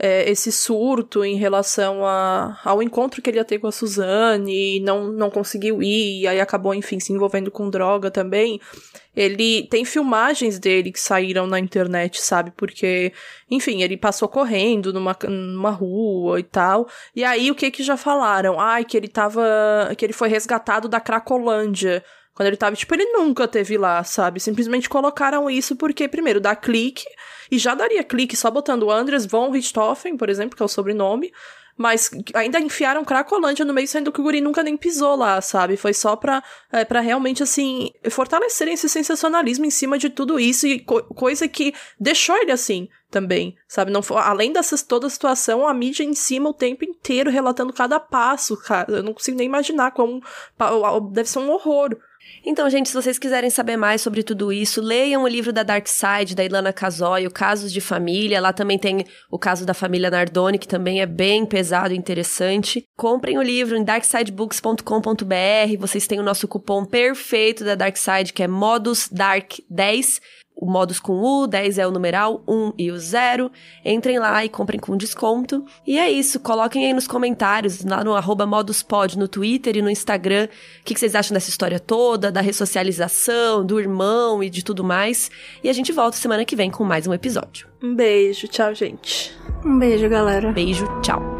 é, esse surto em relação a, ao encontro que ele ia ter com a Suzane e não, não conseguiu ir, e aí acabou, enfim, se envolvendo com droga também. Ele tem filmagens dele que saíram na internet, sabe? Porque, enfim, ele passou correndo numa, numa rua e tal. E aí o que que já falaram? Ai, que ele tava. que ele foi resgatado da Cracolândia. Quando ele tava, tipo, ele nunca teve lá, sabe? Simplesmente colocaram isso porque, primeiro, dá clique e já daria clique só botando Andres von Richthofen, por exemplo, que é o sobrenome. Mas ainda enfiaram Cracolândia no meio, sendo que o guri nunca nem pisou lá, sabe? Foi só pra, é, pra realmente, assim, fortalecerem esse sensacionalismo em cima de tudo isso e co coisa que deixou ele assim também, sabe? Não, além dessa toda a situação, a mídia em cima o tempo inteiro relatando cada passo, cara. Eu não consigo nem imaginar como. Deve ser um horror então, gente, se vocês quiserem saber mais sobre tudo isso, leiam o livro da Dark Side, da Ilana Casoy, o Casos de Família. Lá também tem o caso da família Nardoni, que também é bem pesado e interessante. Comprem o livro em darksidebooks.com.br. Vocês têm o nosso cupom perfeito da Dark Side, que é ModusDark10 o modus com U, 10 é o numeral, 1 e o 0. Entrem lá e comprem com desconto. E é isso, coloquem aí nos comentários, lá no arroba moduspod, no Twitter e no Instagram, o que, que vocês acham dessa história toda, da ressocialização, do irmão e de tudo mais. E a gente volta semana que vem com mais um episódio. Um beijo, tchau, gente. Um beijo, galera. Beijo, tchau.